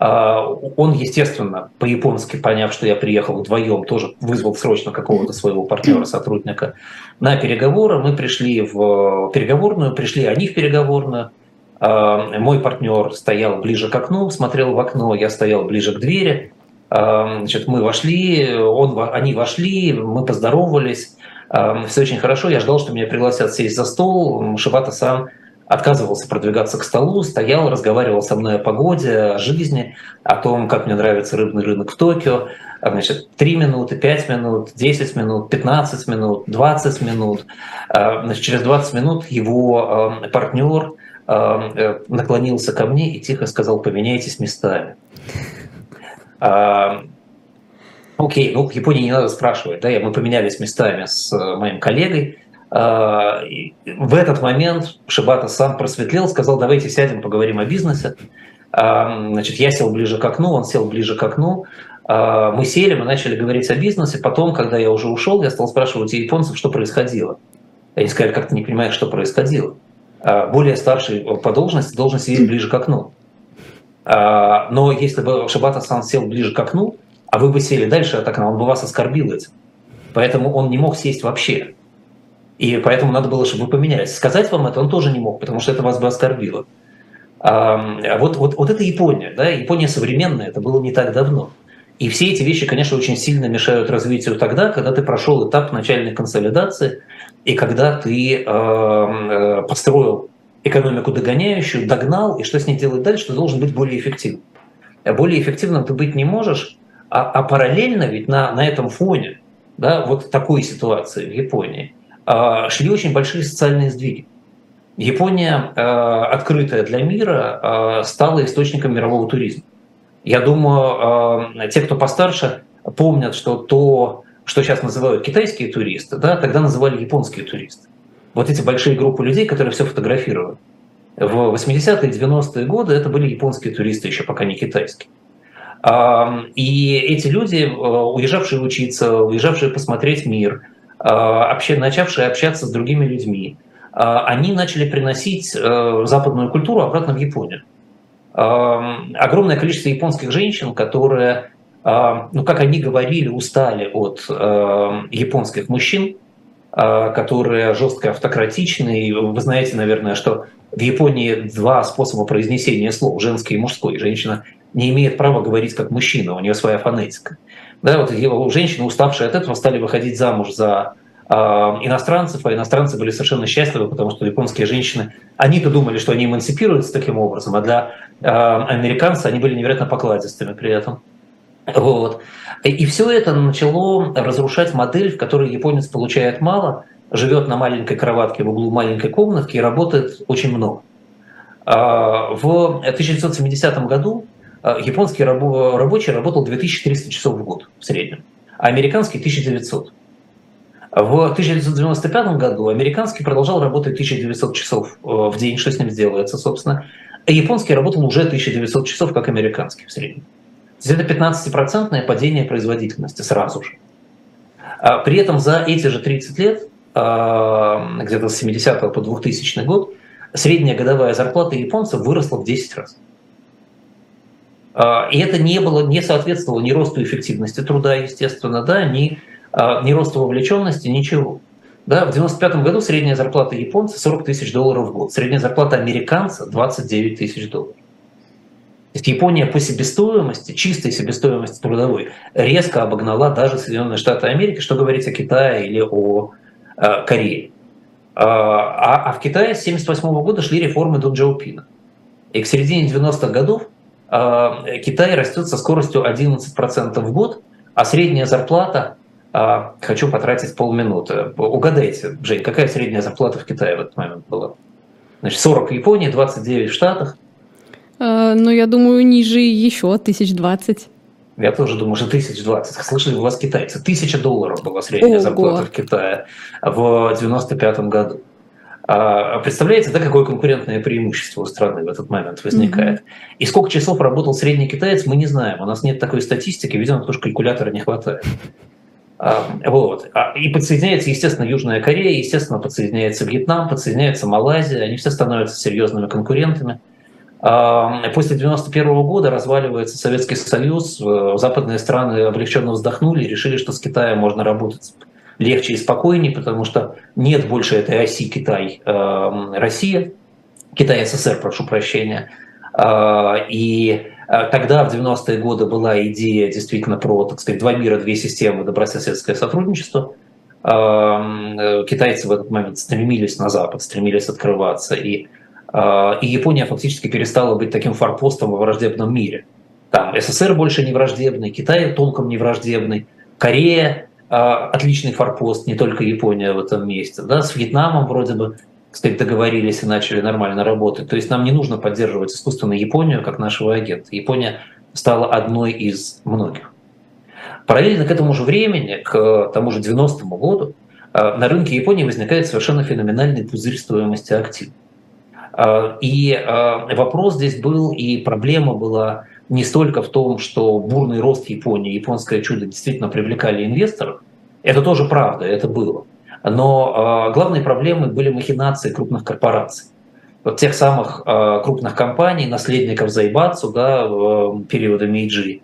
А, он, естественно, по-японски, поняв, что я приехал вдвоем, тоже вызвал срочно какого-то своего партнера, сотрудника на переговоры. Мы пришли в переговорную, пришли они в переговорную. А, мой партнер стоял ближе к окну, смотрел в окно, я стоял ближе к двери. А, значит, мы вошли, он, они вошли, мы поздоровались. Все очень хорошо. Я ждал, что меня пригласят сесть за стол. Шибата сам отказывался продвигаться к столу, стоял, разговаривал со мной о погоде, о жизни, о том, как мне нравится рыбный рынок в Токио. Значит, 3 минуты, 5 минут, 10 минут, 15 минут, 20 минут. Значит, через 20 минут его партнер Э, наклонился ко мне и тихо сказал, поменяйтесь местами. Окей, ну в Японии не надо спрашивать, да, мы поменялись местами с э, моим коллегой. А, в этот момент Шибата сам просветлел, сказал, давайте сядем, поговорим о бизнесе. Значит, я сел ближе к окну, он сел ближе к окну. А, мы сели, мы начали говорить о бизнесе. Потом, когда я уже ушел, я стал спрашивать у японцев, что происходило. Они сказали, как ты не понимаешь, что происходило. А, более старший по должности должен сидеть ближе к окну. А, но если бы Шабата-сан сел ближе к окну, а вы бы сели дальше от окна, он бы вас оскорбил этим. Поэтому он не мог сесть вообще. И поэтому надо было, чтобы вы поменялись. Сказать вам это он тоже не мог, потому что это вас бы оскорбило. А вот, вот, вот это Япония. Да? Япония современная, это было не так давно. И все эти вещи, конечно, очень сильно мешают развитию тогда, когда ты прошел этап начальной консолидации, и когда ты э, построил экономику догоняющую, догнал, и что с ней делать дальше, ты должен быть более эффективным. Более эффективным ты быть не можешь, а, а параллельно ведь на, на этом фоне да, вот такой ситуации в Японии шли очень большие социальные сдвиги. Япония, э, открытая для мира, э, стала источником мирового туризма. Я думаю, те, кто постарше, помнят, что то, что сейчас называют китайские туристы, да, тогда называли японские туристы. Вот эти большие группы людей, которые все фотографировали. В 80-е 90-е годы это были японские туристы, еще пока не китайские. И эти люди, уезжавшие учиться, уезжавшие посмотреть мир, начавшие общаться с другими людьми, они начали приносить западную культуру обратно в Японию. Огромное количество японских женщин, которые а, ну, как они говорили, устали от э, японских мужчин, э, которые жестко автократичны. И вы знаете, наверное, что в Японии два способа произнесения слов, женский и мужской. Женщина не имеет права говорить как мужчина, у нее своя фонетика. Да, вот его, женщины, уставшие от этого, стали выходить замуж за э, иностранцев, а иностранцы были совершенно счастливы, потому что японские женщины, они-то думали, что они эмансипируются таким образом, а для э, американцев они были невероятно покладистыми при этом. Вот. И все это начало разрушать модель, в которой японец получает мало, живет на маленькой кроватке в углу маленькой комнатки и работает очень много. А, в 1970 году а, японский рабочий работал 2300 часов в год в среднем, а американский 1900. В 1995 году американский продолжал работать 1900 часов э, в день, что с ним сделается, собственно, а японский работал уже 1900 часов, как американский в среднем. То есть это 15% падение производительности сразу же. А при этом за эти же 30 лет, а, где-то с 70 по 2000 год, средняя годовая зарплата японцев выросла в 10 раз. А, и это не, было, не соответствовало ни росту эффективности труда, естественно, да, ни, ни росту вовлеченности, ничего. Да, в 95 году средняя зарплата японца 40 тысяч долларов в год, средняя зарплата американца 29 тысяч долларов. То есть Япония по себестоимости, чистой себестоимости трудовой, резко обогнала даже Соединенные Штаты Америки, что говорить о Китае или о э, Корее. А, а, а в Китае с 1978 года шли реформы Дун Джаопина. И к середине 90-х годов Китай растет со скоростью 11% в год, а средняя зарплата, э, хочу потратить полминуты, угадайте, Жень, какая средняя зарплата в Китае в этот момент была? Значит, 40 в Японии, 29 в Штатах – Э, ну, я думаю, ниже еще тысяч двадцать. Я тоже думаю, что тысяч двадцать. Слышали у вас китайцы? Тысяча долларов была средняя Ого. зарплата в Китае в 95 году. А представляете, да, какое конкурентное преимущество у страны в этот момент возникает? Mm-hmm. И сколько часов работал средний китаец, мы не знаем. У нас нет такой статистики, видимо, потому что калькулятора не хватает. А, вот. А, и подсоединяется, естественно, Южная Корея, естественно, подсоединяется Вьетнам, подсоединяется Малайзия. Они все становятся серьезными конкурентами. После 1991 года разваливается Советский Союз, э, западные страны облегченно вздохнули и решили, что с Китаем можно работать легче и спокойнее, потому что нет больше этой оси Китай-Россия, Китай-СССР, прошу прощения. А, и э, тогда, в 90-е годы, была идея действительно про, так сказать, два мира, две системы, добрососедское сотрудничество. Э, китайцы в этот момент стремились на Запад, стремились открываться. И и Япония фактически перестала быть таким форпостом во враждебном мире. Там СССР больше не враждебный, Китай толком не враждебный, Корея отличный форпост, не только Япония в этом месте. Да, с Вьетнамом вроде бы кстати, договорились и начали нормально работать. То есть нам не нужно поддерживать искусственно Японию как нашего агента. Япония стала одной из многих. Параллельно к этому же времени, к тому же 90-му году, а, на рынке Японии возникает совершенно феноменальный пузырь стоимости активов. А, и а, вопрос здесь был, и проблема была не столько в том, что бурный рост Японии, японское чудо действительно привлекали инвесторов. Это тоже правда, это было. Но а, главной проблемой были махинации крупных корпораций. Вот тех самых крупных компаний, наследников Зайбацу да, периода Мейджи.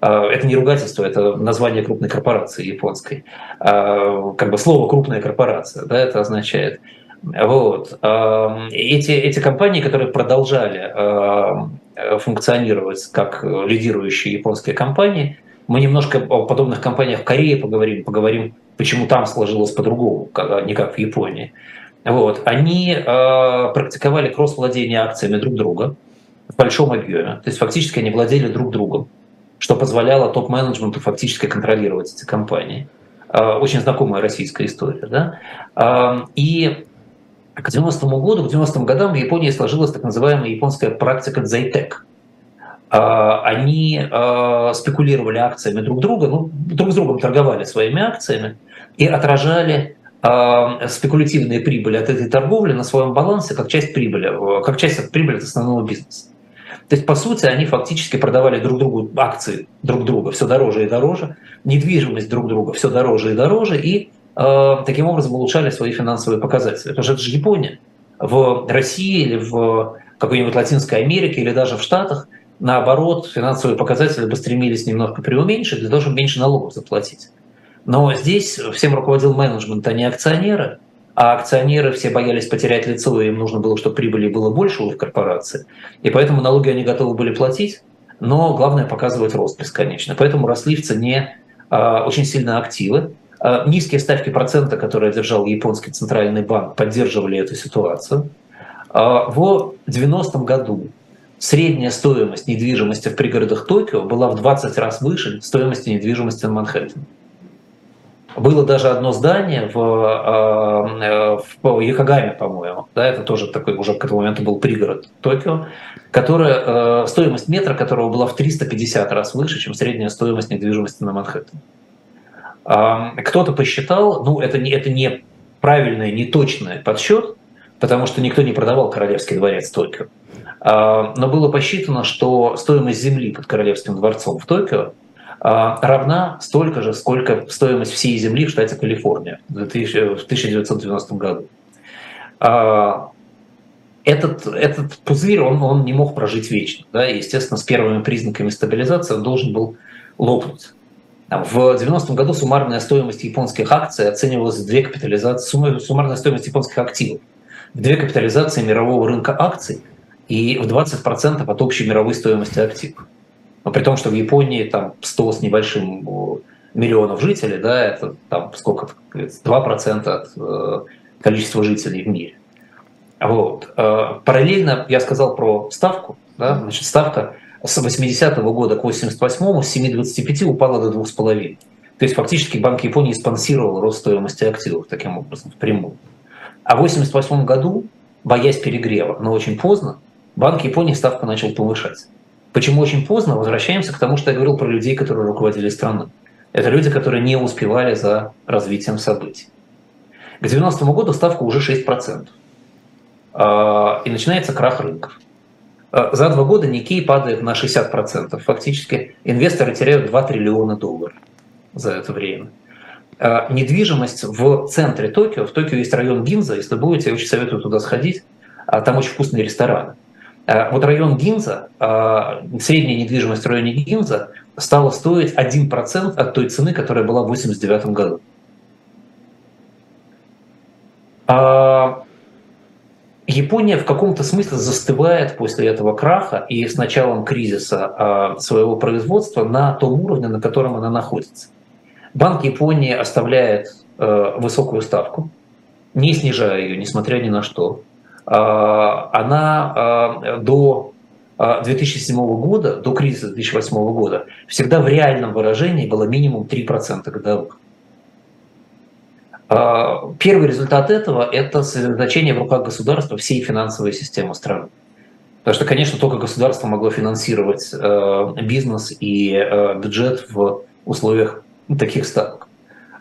Это не ругательство, это название крупной корпорации японской. Как бы слово «крупная корпорация» да, это означает. Вот. Эти, эти компании, которые продолжали функционировать как лидирующие японские компании, мы немножко о подобных компаниях в Корее поговорим, поговорим, почему там сложилось по-другому, не как в Японии. Вот. Они практиковали кросс-владение акциями друг друга в большом объеме. То есть фактически они владели друг другом, что позволяло топ-менеджменту фактически контролировать эти компании. Очень знакомая российская история. Да? И к 90-му году, к 90-м годам в Японии сложилась так называемая японская практика дзайтек. А, они а, спекулировали акциями друг друга, ну, друг с другом торговали своими акциями и отражали а, спекулятивные прибыли от этой торговли на своем балансе как часть прибыли, как часть от прибыли от основного бизнеса. То есть, по сути, они фактически продавали друг другу акции друг друга все дороже и дороже, недвижимость друг друга все дороже и дороже, и таким образом улучшали свои финансовые показатели. Потому что это же Япония. В России или в какой-нибудь Латинской Америке или даже в Штатах, наоборот, финансовые показатели бы стремились немножко преуменьшить для того, чтобы меньше налогов заплатить. Но здесь всем руководил менеджмент, а не акционеры – а акционеры все боялись потерять лицо, и им нужно было, чтобы прибыли было больше у их корпорации. И поэтому налоги они готовы были платить, но главное показывать рост бесконечно. Поэтому росли в цене а, очень сильно активы. А, низкие ставки процента, которые держал японский центральный банк, поддерживали эту ситуацию. А, в 90-м году средняя стоимость недвижимости в пригородах Токио была в 20 раз выше стоимости недвижимости на Манхэттене. Было даже одно здание в, э, в Якогаме, по-моему, да, это тоже такой уже к этому моменту был пригород Токио, которое, э, стоимость метра которого была в 350 раз выше, чем средняя стоимость недвижимости на Манхэттене. Кто-то посчитал, ну это не, это не правильный, не точный подсчет, потому что никто не продавал Королевский дворец Токио. Но было посчитано, что стоимость земли под Королевским дворцом в Токио а, равна столько же, сколько стоимость всей земли в штате Калифорния в 1990 году. А, этот, этот пузырь, он, он не мог прожить вечно. Да? И, естественно, с первыми признаками стабилизации он должен был лопнуть. В 90-м году суммарная стоимость японских акций оценивалась в две капитализации, суммарная стоимость японских активов в две капитализации мирового рынка акций и в 20% от общей мировой стоимости активов. Но при том, что в Японии там 100 с небольшим миллионов жителей, да, это там сколько, 2% от э, количества жителей в мире. Вот. Э, параллельно я сказал про ставку. Да, значит, ставка с 80-го года к 88-му с 7,25 упала до 2,5. То есть фактически Банк Японии спонсировал рост стоимости активов таким образом впрямую. А в 1988 году, боясь перегрева, но очень поздно, Банк Японии ставку начал повышать. Почему очень поздно? Возвращаемся к тому, что я говорил про людей, которые руководили страной. Это люди, которые не успевали за развитием событий. К 90 году ставка уже 6%. А, и начинается крах рынков. А, за два года Никей падает на 60%. Фактически инвесторы теряют 2 триллиона долларов за это время. А, недвижимость в центре Токио, в Токио есть район Гинза, если будете, я очень советую туда сходить, там очень вкусные рестораны. Э, вот район Гинза, э, средняя недвижимость в районе Гинза стала стоить 1% от той цены, которая была в 1989 году. Япония в каком-то смысле застывает после этого краха и с началом кризиса а, своего производства на том уровне, на котором она находится. Банк Японии оставляет э, высокую ставку, не снижая ее, несмотря ни на что. А, она а, до 2007 а, года, до кризиса 2008 года, всегда в реальном выражении было минимум 3% годовых. Первый результат этого – это сосредоточение в руках государства всей финансовой системы страны. Потому что, конечно, только государство могло финансировать бизнес и бюджет в условиях таких ставок.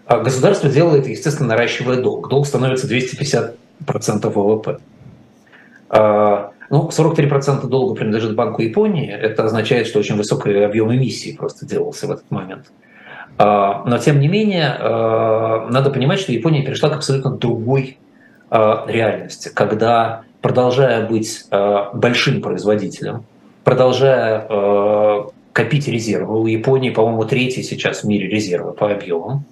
Государство делает, естественно, наращивая долг. Долг становится 250% ВВП. А, ну, 43% долга принадлежит Банку Японии. Это означает, что очень высокий объем эмиссии просто делался в этот момент. А, но, тем не менее, а, надо понимать, что Япония перешла к абсолютно другой реальности, когда, продолжая быть большим производителем, продолжая копить резервы, у Японии, по-моему, третий сейчас в мире резервы по объемам,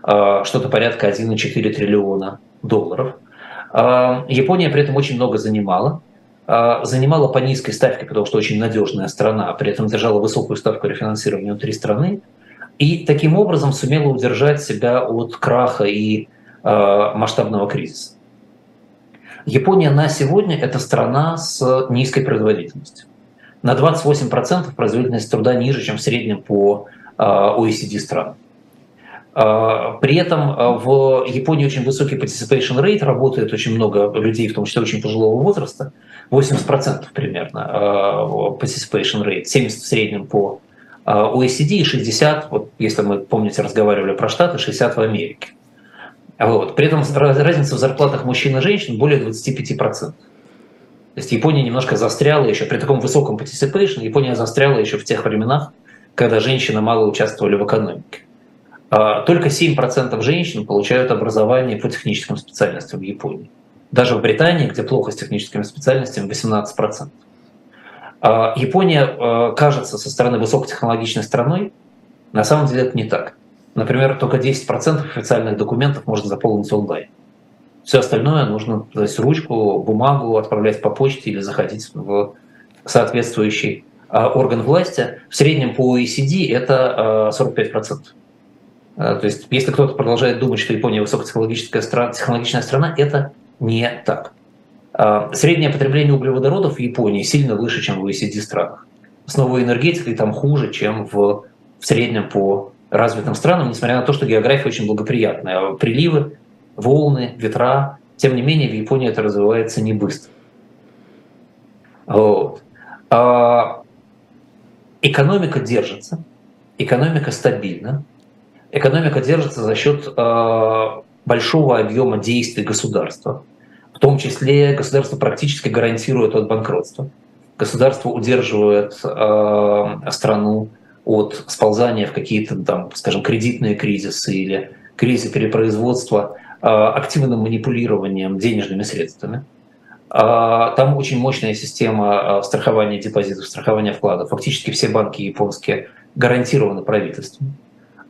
что-то порядка 1,4 триллиона долларов – а, Япония при этом очень много занимала. А, занимала по низкой ставке, потому что очень надежная страна, а при этом держала высокую ставку рефинансирования внутри страны. И таким образом сумела удержать себя от краха и масштабного кризиса. Япония на сегодня – это страна с низкой производительностью. На 28% производительность труда ниже, чем в среднем по OECD странам. А, при этом а, в Японии очень высокий participation rate, работает очень много людей, в том числе очень пожилого возраста, 80% примерно participation rate, 70% в среднем по OECD и 60, вот если мы, помните, разговаривали про Штаты, 60 в Америке. Вот. При этом разница в зарплатах мужчин и женщин более 25%. То есть Япония немножко застряла еще при таком высоком participation, Япония застряла еще в тех временах, когда женщины мало участвовали в экономике. А, только 7% женщин получают образование по техническим специальностям в Японии. Даже в Британии, где плохо с техническими специальностями, 18%. А, Япония а, кажется со стороны высокотехнологичной страной, на самом деле это не так. Например, только 10% официальных документов можно заполнить онлайн. Все остальное нужно то есть ручку, бумагу отправлять по почте или заходить в соответствующий орган власти. В среднем по OECD это 45%. То есть, если кто-то продолжает думать, что Япония высокотехнологическая страна, технологичная страна, это не так. А, среднее потребление углеводородов в Японии сильно выше, чем в OECD странах. С новой энергетикой там хуже, чем в, в среднем по развитым странам, несмотря на то, что география очень благоприятная. Приливы, волны, ветра, тем не менее в Японии это развивается не быстро. Вот. А, экономика держится, экономика стабильна, экономика держится за счет а, большого объема действий государства – в том числе государство практически гарантирует от банкротства. Государство удерживает э, страну от сползания в какие-то, там, скажем, кредитные кризисы или кризисы перепроизводства э, активным манипулированием денежными средствами. Э, там очень мощная система э, страхования депозитов, страхования вкладов. Фактически все банки японские гарантированы правительством.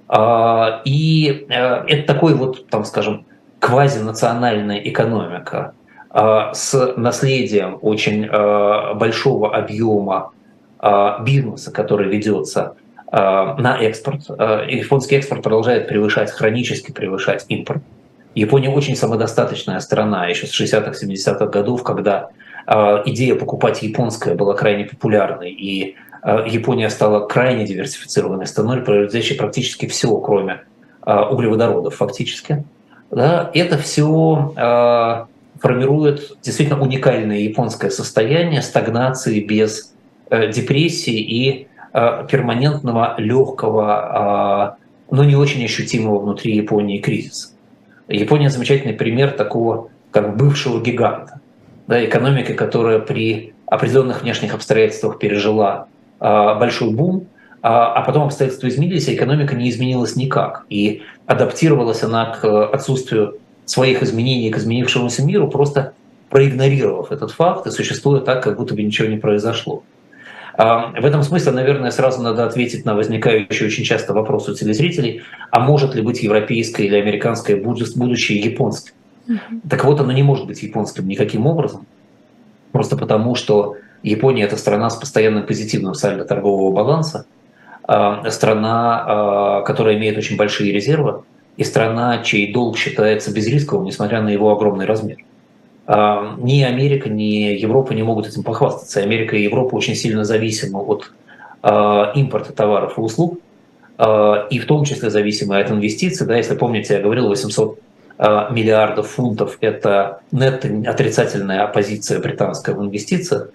Э, и э, это такой вот, там, скажем, квазинациональная экономика а, с наследием очень а, большого объема а, бизнеса, который ведется на экспорт. Японский экспорт продолжает превышать, хронически превышать импорт. Япония очень самодостаточная страна еще с 60-х, 70-х годов, когда идея покупать японское была крайне популярной, и Япония стала крайне диверсифицированной страной, производящей практически все, кроме углеводородов фактически да, это все э, формирует действительно уникальное японское состояние стагнации без э, депрессии и э, перманентного легкого, э, но не очень ощутимого внутри Японии кризиса. Япония замечательный пример такого как бывшего гиганта, да, экономики, которая при определенных внешних обстоятельствах пережила э, большой бум, а, а потом обстоятельства изменились, а экономика не изменилась никак. И адаптировалась она к отсутствию своих изменений к изменившемуся миру, просто проигнорировав этот факт и существуя так, как будто бы ничего не произошло. А, в этом смысле, наверное, сразу надо ответить на возникающий очень часто вопрос у телезрителей, а может ли быть европейское или американское будущее японским? Mm-hmm. Так вот, оно не может быть японским никаким образом, просто потому что Япония – это страна с постоянным позитивным сальдо торгового баланса, Э, страна, э, которая имеет очень большие резервы, и страна, чей долг считается безрисковым, несмотря на его огромный размер. Э, ни Америка, ни Европа не могут этим похвастаться. Америка и Европа очень сильно зависимы от импорта товаров и услуг, и в том числе зависимы от инвестиций. Да, если помните, я говорил, 800 миллиардов фунтов – это нет отрицательная позиция британская в инвестициях,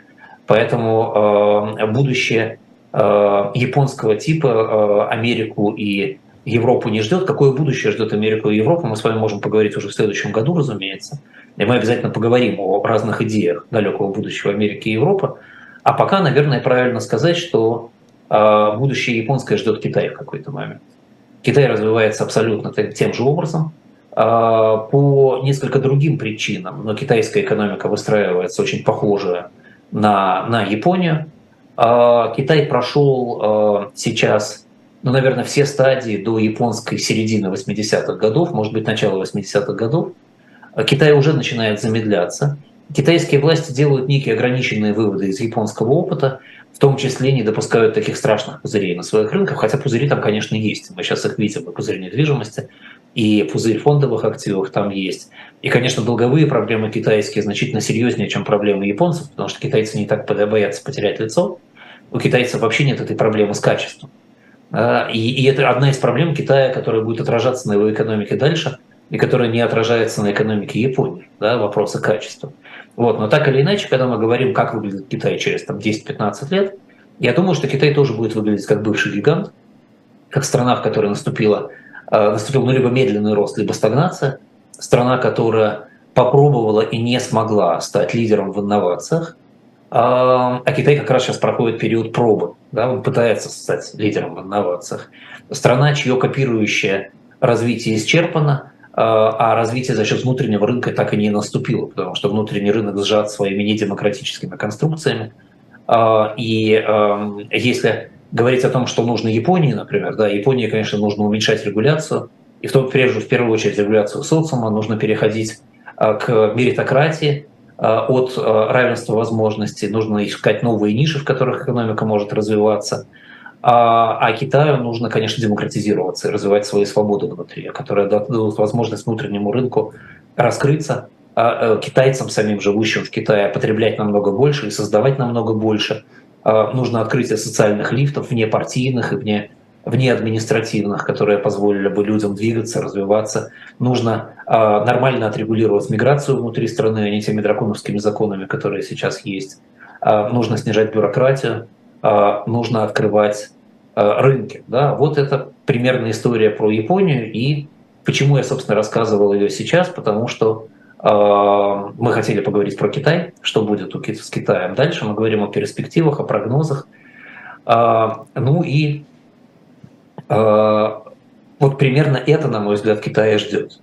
поэтому будущее Э, японского типа э, Америку и Европу не ждет. Какое будущее ждет Америку и Европу, мы с вами можем поговорить уже в следующем году, разумеется. И мы обязательно поговорим о разных идеях далекого будущего Америки и Европы. А пока, наверное, правильно сказать, что э, будущее японское ждет Китай в какой-то момент. Китай развивается абсолютно тем же образом, по несколько другим причинам, но китайская экономика выстраивается очень похожая на, на Японию. А, Китай прошел а, сейчас, ну, наверное, все стадии до японской середины 80-х годов, может быть, начала 80-х годов. А Китай уже начинает замедляться. Китайские власти делают некие ограниченные выводы из японского опыта, в том числе не допускают таких страшных пузырей на своих рынках, хотя пузыри там, конечно, есть. Мы сейчас их видим, и пузырь недвижимости, и пузырь фондовых активов там есть. И, конечно, долговые проблемы китайские значительно серьезнее, чем проблемы японцев, потому что китайцы не так боятся потерять лицо. У китайцев вообще нет этой проблемы с качеством. И, и это одна из проблем Китая, которая будет отражаться на его экономике дальше, и которая не отражается на экономике Японии, да, вопросы качества. Вот. Но так или иначе, когда мы говорим, как выглядит Китай через там, 10-15 лет, я думаю, что Китай тоже будет выглядеть как бывший гигант, как страна, в которой наступила Э, наступил ну, либо медленный рост, либо стагнация. Страна, которая попробовала и не смогла стать лидером в инновациях, А Китай как раз сейчас проходит период пробы. Да, он пытается стать лидером в инновациях. Страна, чье копирующее развитие исчерпано, а развитие за счет внутреннего рынка так и не наступило, потому что внутренний рынок сжат своими недемократическими конструкциями. И если говорить о том, что нужно Японии, например, да, Японии, конечно, нужно уменьшать регуляцию, и в, том, прежде, в первую очередь регуляцию социума, нужно переходить к меритократии, от равенства возможностей, нужно искать новые ниши, в которых экономика может развиваться – а, а Китаю нужно, конечно, демократизироваться и развивать свои свободы внутри, которые дадут возможность внутреннему рынку раскрыться, а, э, китайцам, самим живущим в Китае, потреблять намного больше и создавать намного больше. А, нужно открытие социальных лифтов, вне партийных и вне, вне административных, которые позволили бы людям двигаться, развиваться. Нужно нормально отрегулировать миграцию внутри страны, а не теми драконовскими законами, которые сейчас есть. Нужно снижать бюрократию, а, нужно открывать а, рынки. Да? Вот это примерная история про Японию. И почему я, собственно, рассказывал ее сейчас, потому что а, мы хотели поговорить про Китай, что будет у с Китаем дальше. Мы говорим о перспективах, о прогнозах. Ну и вот примерно это, на мой взгляд, Китая ждет.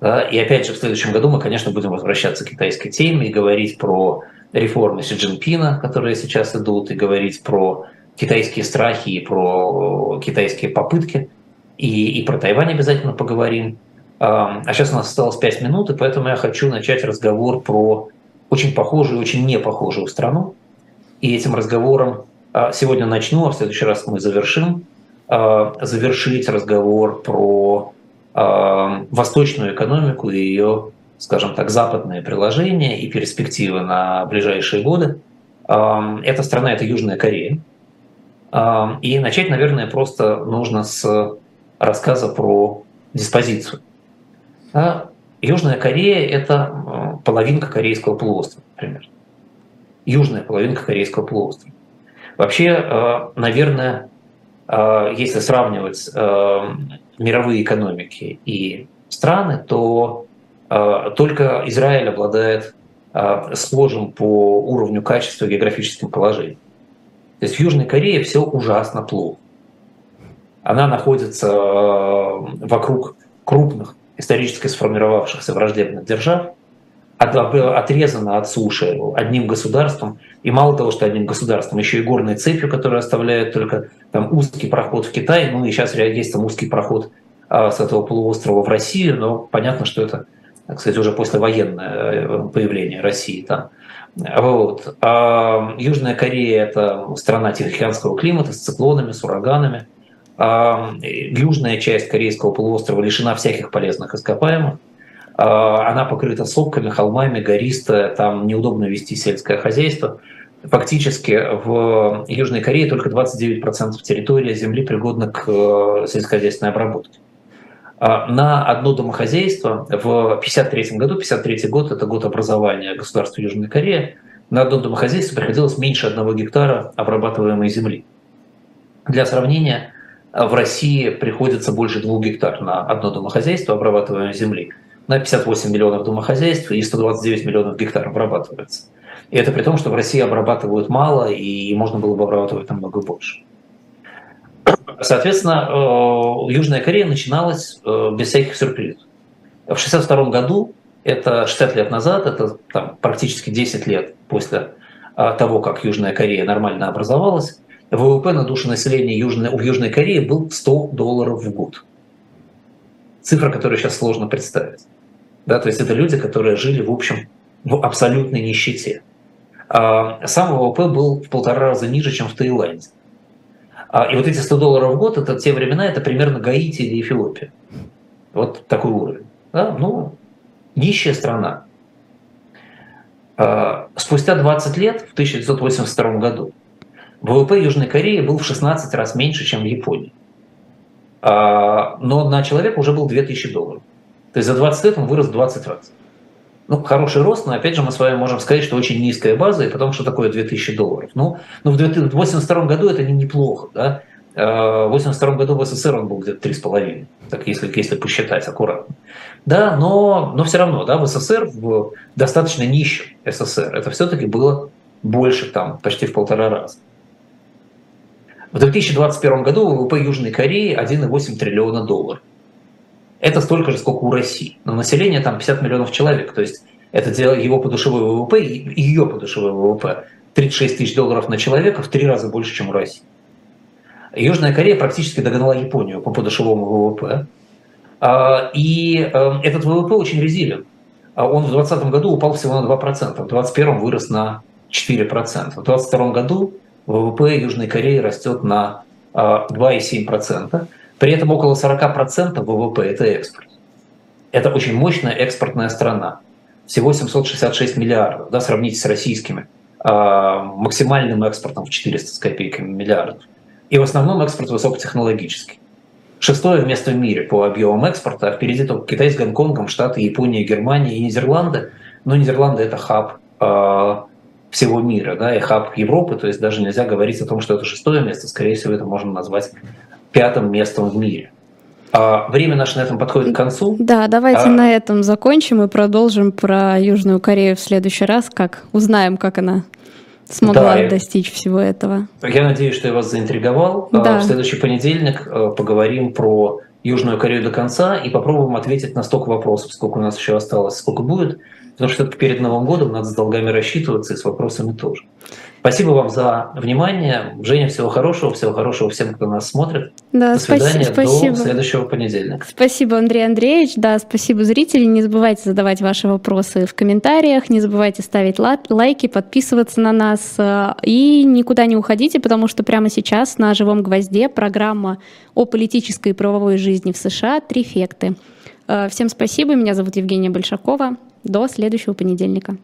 Да? И опять же, в следующем году мы, конечно, будем возвращаться к китайской теме и говорить про реформы Си Цзиньпина, которые сейчас идут, и говорить про китайские страхи и про китайские попытки. И, и про Тайвань обязательно поговорим. А сейчас у нас осталось 5 минут, и поэтому я хочу начать разговор про очень похожую и очень не похожую страну. И этим разговором а, сегодня начну, а в следующий раз мы завершим. А, завершить разговор про восточную экономику и ее скажем так, западные приложения и перспективы на ближайшие годы. Эта страна – это Южная Корея. И начать, наверное, просто нужно с рассказа про диспозицию. Южная Корея – это половинка Корейского полуострова, например. Южная половинка Корейского полуострова. Вообще, наверное, если сравнивать мировые экономики и страны, то а, только Израиль обладает а, схожим по уровню качества географическим положением. То есть в Южной Корее все ужасно плохо. Она находится а, вокруг крупных, исторически сформировавшихся враждебных держав, отрезана от суши одним государством, и мало того, что одним государством, еще и горной цепью, которая оставляет только там узкий проход в Китай, ну и сейчас есть там узкий проход с этого полуострова в Россию, но понятно, что это кстати, уже послевоенное э, появление России там. Вот. А Южная Корея – это страна тихоокеанского климата с циклонами, с ураганами. А южная часть Корейского полуострова лишена всяких полезных ископаемых. А она покрыта сопками, холмами, гористая, там неудобно вести сельское хозяйство. Фактически в Южной Корее только 29% территории земли пригодна к э, сельскохозяйственной обработке. А, на одно домохозяйство в 1953 году, 1953 год – это год образования государства Южной Кореи, на одно домохозяйство приходилось меньше одного гектара обрабатываемой земли. Для сравнения, в России приходится больше двух гектар на одно домохозяйство обрабатываемой земли. На 58 миллионов домохозяйств и 129 миллионов гектар обрабатывается. И это при том, что в России обрабатывают мало, и можно было бы обрабатывать намного больше. Соответственно, э, Южная Корея начиналась э, без всяких сюрпризов. В 1962 году, это 60 лет назад, это там, практически 10 лет после э, того, как Южная Корея нормально образовалась, ВВП на душу населения Южной, в Южной Корее был 100 долларов в год. Цифра, которую сейчас сложно представить. Да, то есть это люди, которые жили, в общем, в абсолютной нищете. А сам ВВП был в полтора раза ниже, чем в Таиланде. А, и вот эти 100 долларов в год, это те времена, это примерно Гаити или Эфиопия. Вот такой уровень. Да? Ну, нищая страна. А, спустя 20 лет, в 1982 году, ВВП Южной Кореи был в 16 раз меньше, чем в Японии. Но на человека уже был 2000 долларов. То есть за 20 лет он вырос в 20 раз. Ну, хороший рост, но опять же мы с вами можем сказать, что очень низкая база, и потому что такое 2000 долларов. Ну, ну в 1982 году это не неплохо, да? А, в 1982 году в СССР он был где-то 3,5, так если, если посчитать аккуратно. Да, но, но все равно, да, в СССР, в достаточно нищем СССР, это все-таки было больше там почти в полтора раза. В 2021 году ВВП Южной Кореи 1,8 триллиона долларов. Это столько же, сколько у России. Но население там 50 миллионов человек. То есть это его подушевой ВВП и ее подушевой ВВП. 36 тысяч долларов на человека в три раза больше, чем у России. Южная Корея практически догнала Японию по подушевому ВВП. А, и эм, этот ВВП очень резилен. А он в 2020 году упал всего на 2%, в 2021 вырос на 4%. В 2022 году ВВП Южной Кореи растет на 2,7%. А, При этом около 40% ВВП – это экспорт. Это очень мощная экспортная страна. Всего 766 миллиардов, да, сравните с российскими. Максимальным экспортом в 400 с копейками миллиардов. И в основном экспорт высокотехнологический. Шестое место в мире по объемам экспорта, а впереди только Китай с Гонконгом, Штаты, Япония, Германия и Нидерланды. Но Нидерланды – это хаб э, всего мира, да, и хаб Европы, то есть даже нельзя говорить о том, что это шестое место, скорее всего, это можно назвать пятым местом в мире. А время наше на этом подходит к концу. Да, давайте а... на этом закончим и продолжим про Южную Корею в следующий раз, как узнаем, как она смогла да, достичь всего этого. Я надеюсь, что я вас заинтриговал. А, да. В следующий понедельник э, поговорим про Южную Корею до конца и попробуем ответить на столько вопросов, сколько у нас еще осталось, сколько будет. Потому что перед Новым годом надо с долгами рассчитываться и с вопросами тоже. Спасибо вам за внимание. Женя, всего хорошего, всего хорошего всем, кто нас смотрит. Да, До свидания, спасибо. до следующего понедельника. Спасибо, Андрей Андреевич. Да, спасибо, зрители. Не забывайте задавать ваши вопросы в комментариях, не забывайте ставить лайки, подписываться на нас э, и никуда не уходите, потому что прямо сейчас на «Живом гвозде» программа о политической и правовой жизни в США «Трифекты». Э, всем спасибо. Меня зовут Евгения Большакова. До следующего понедельника.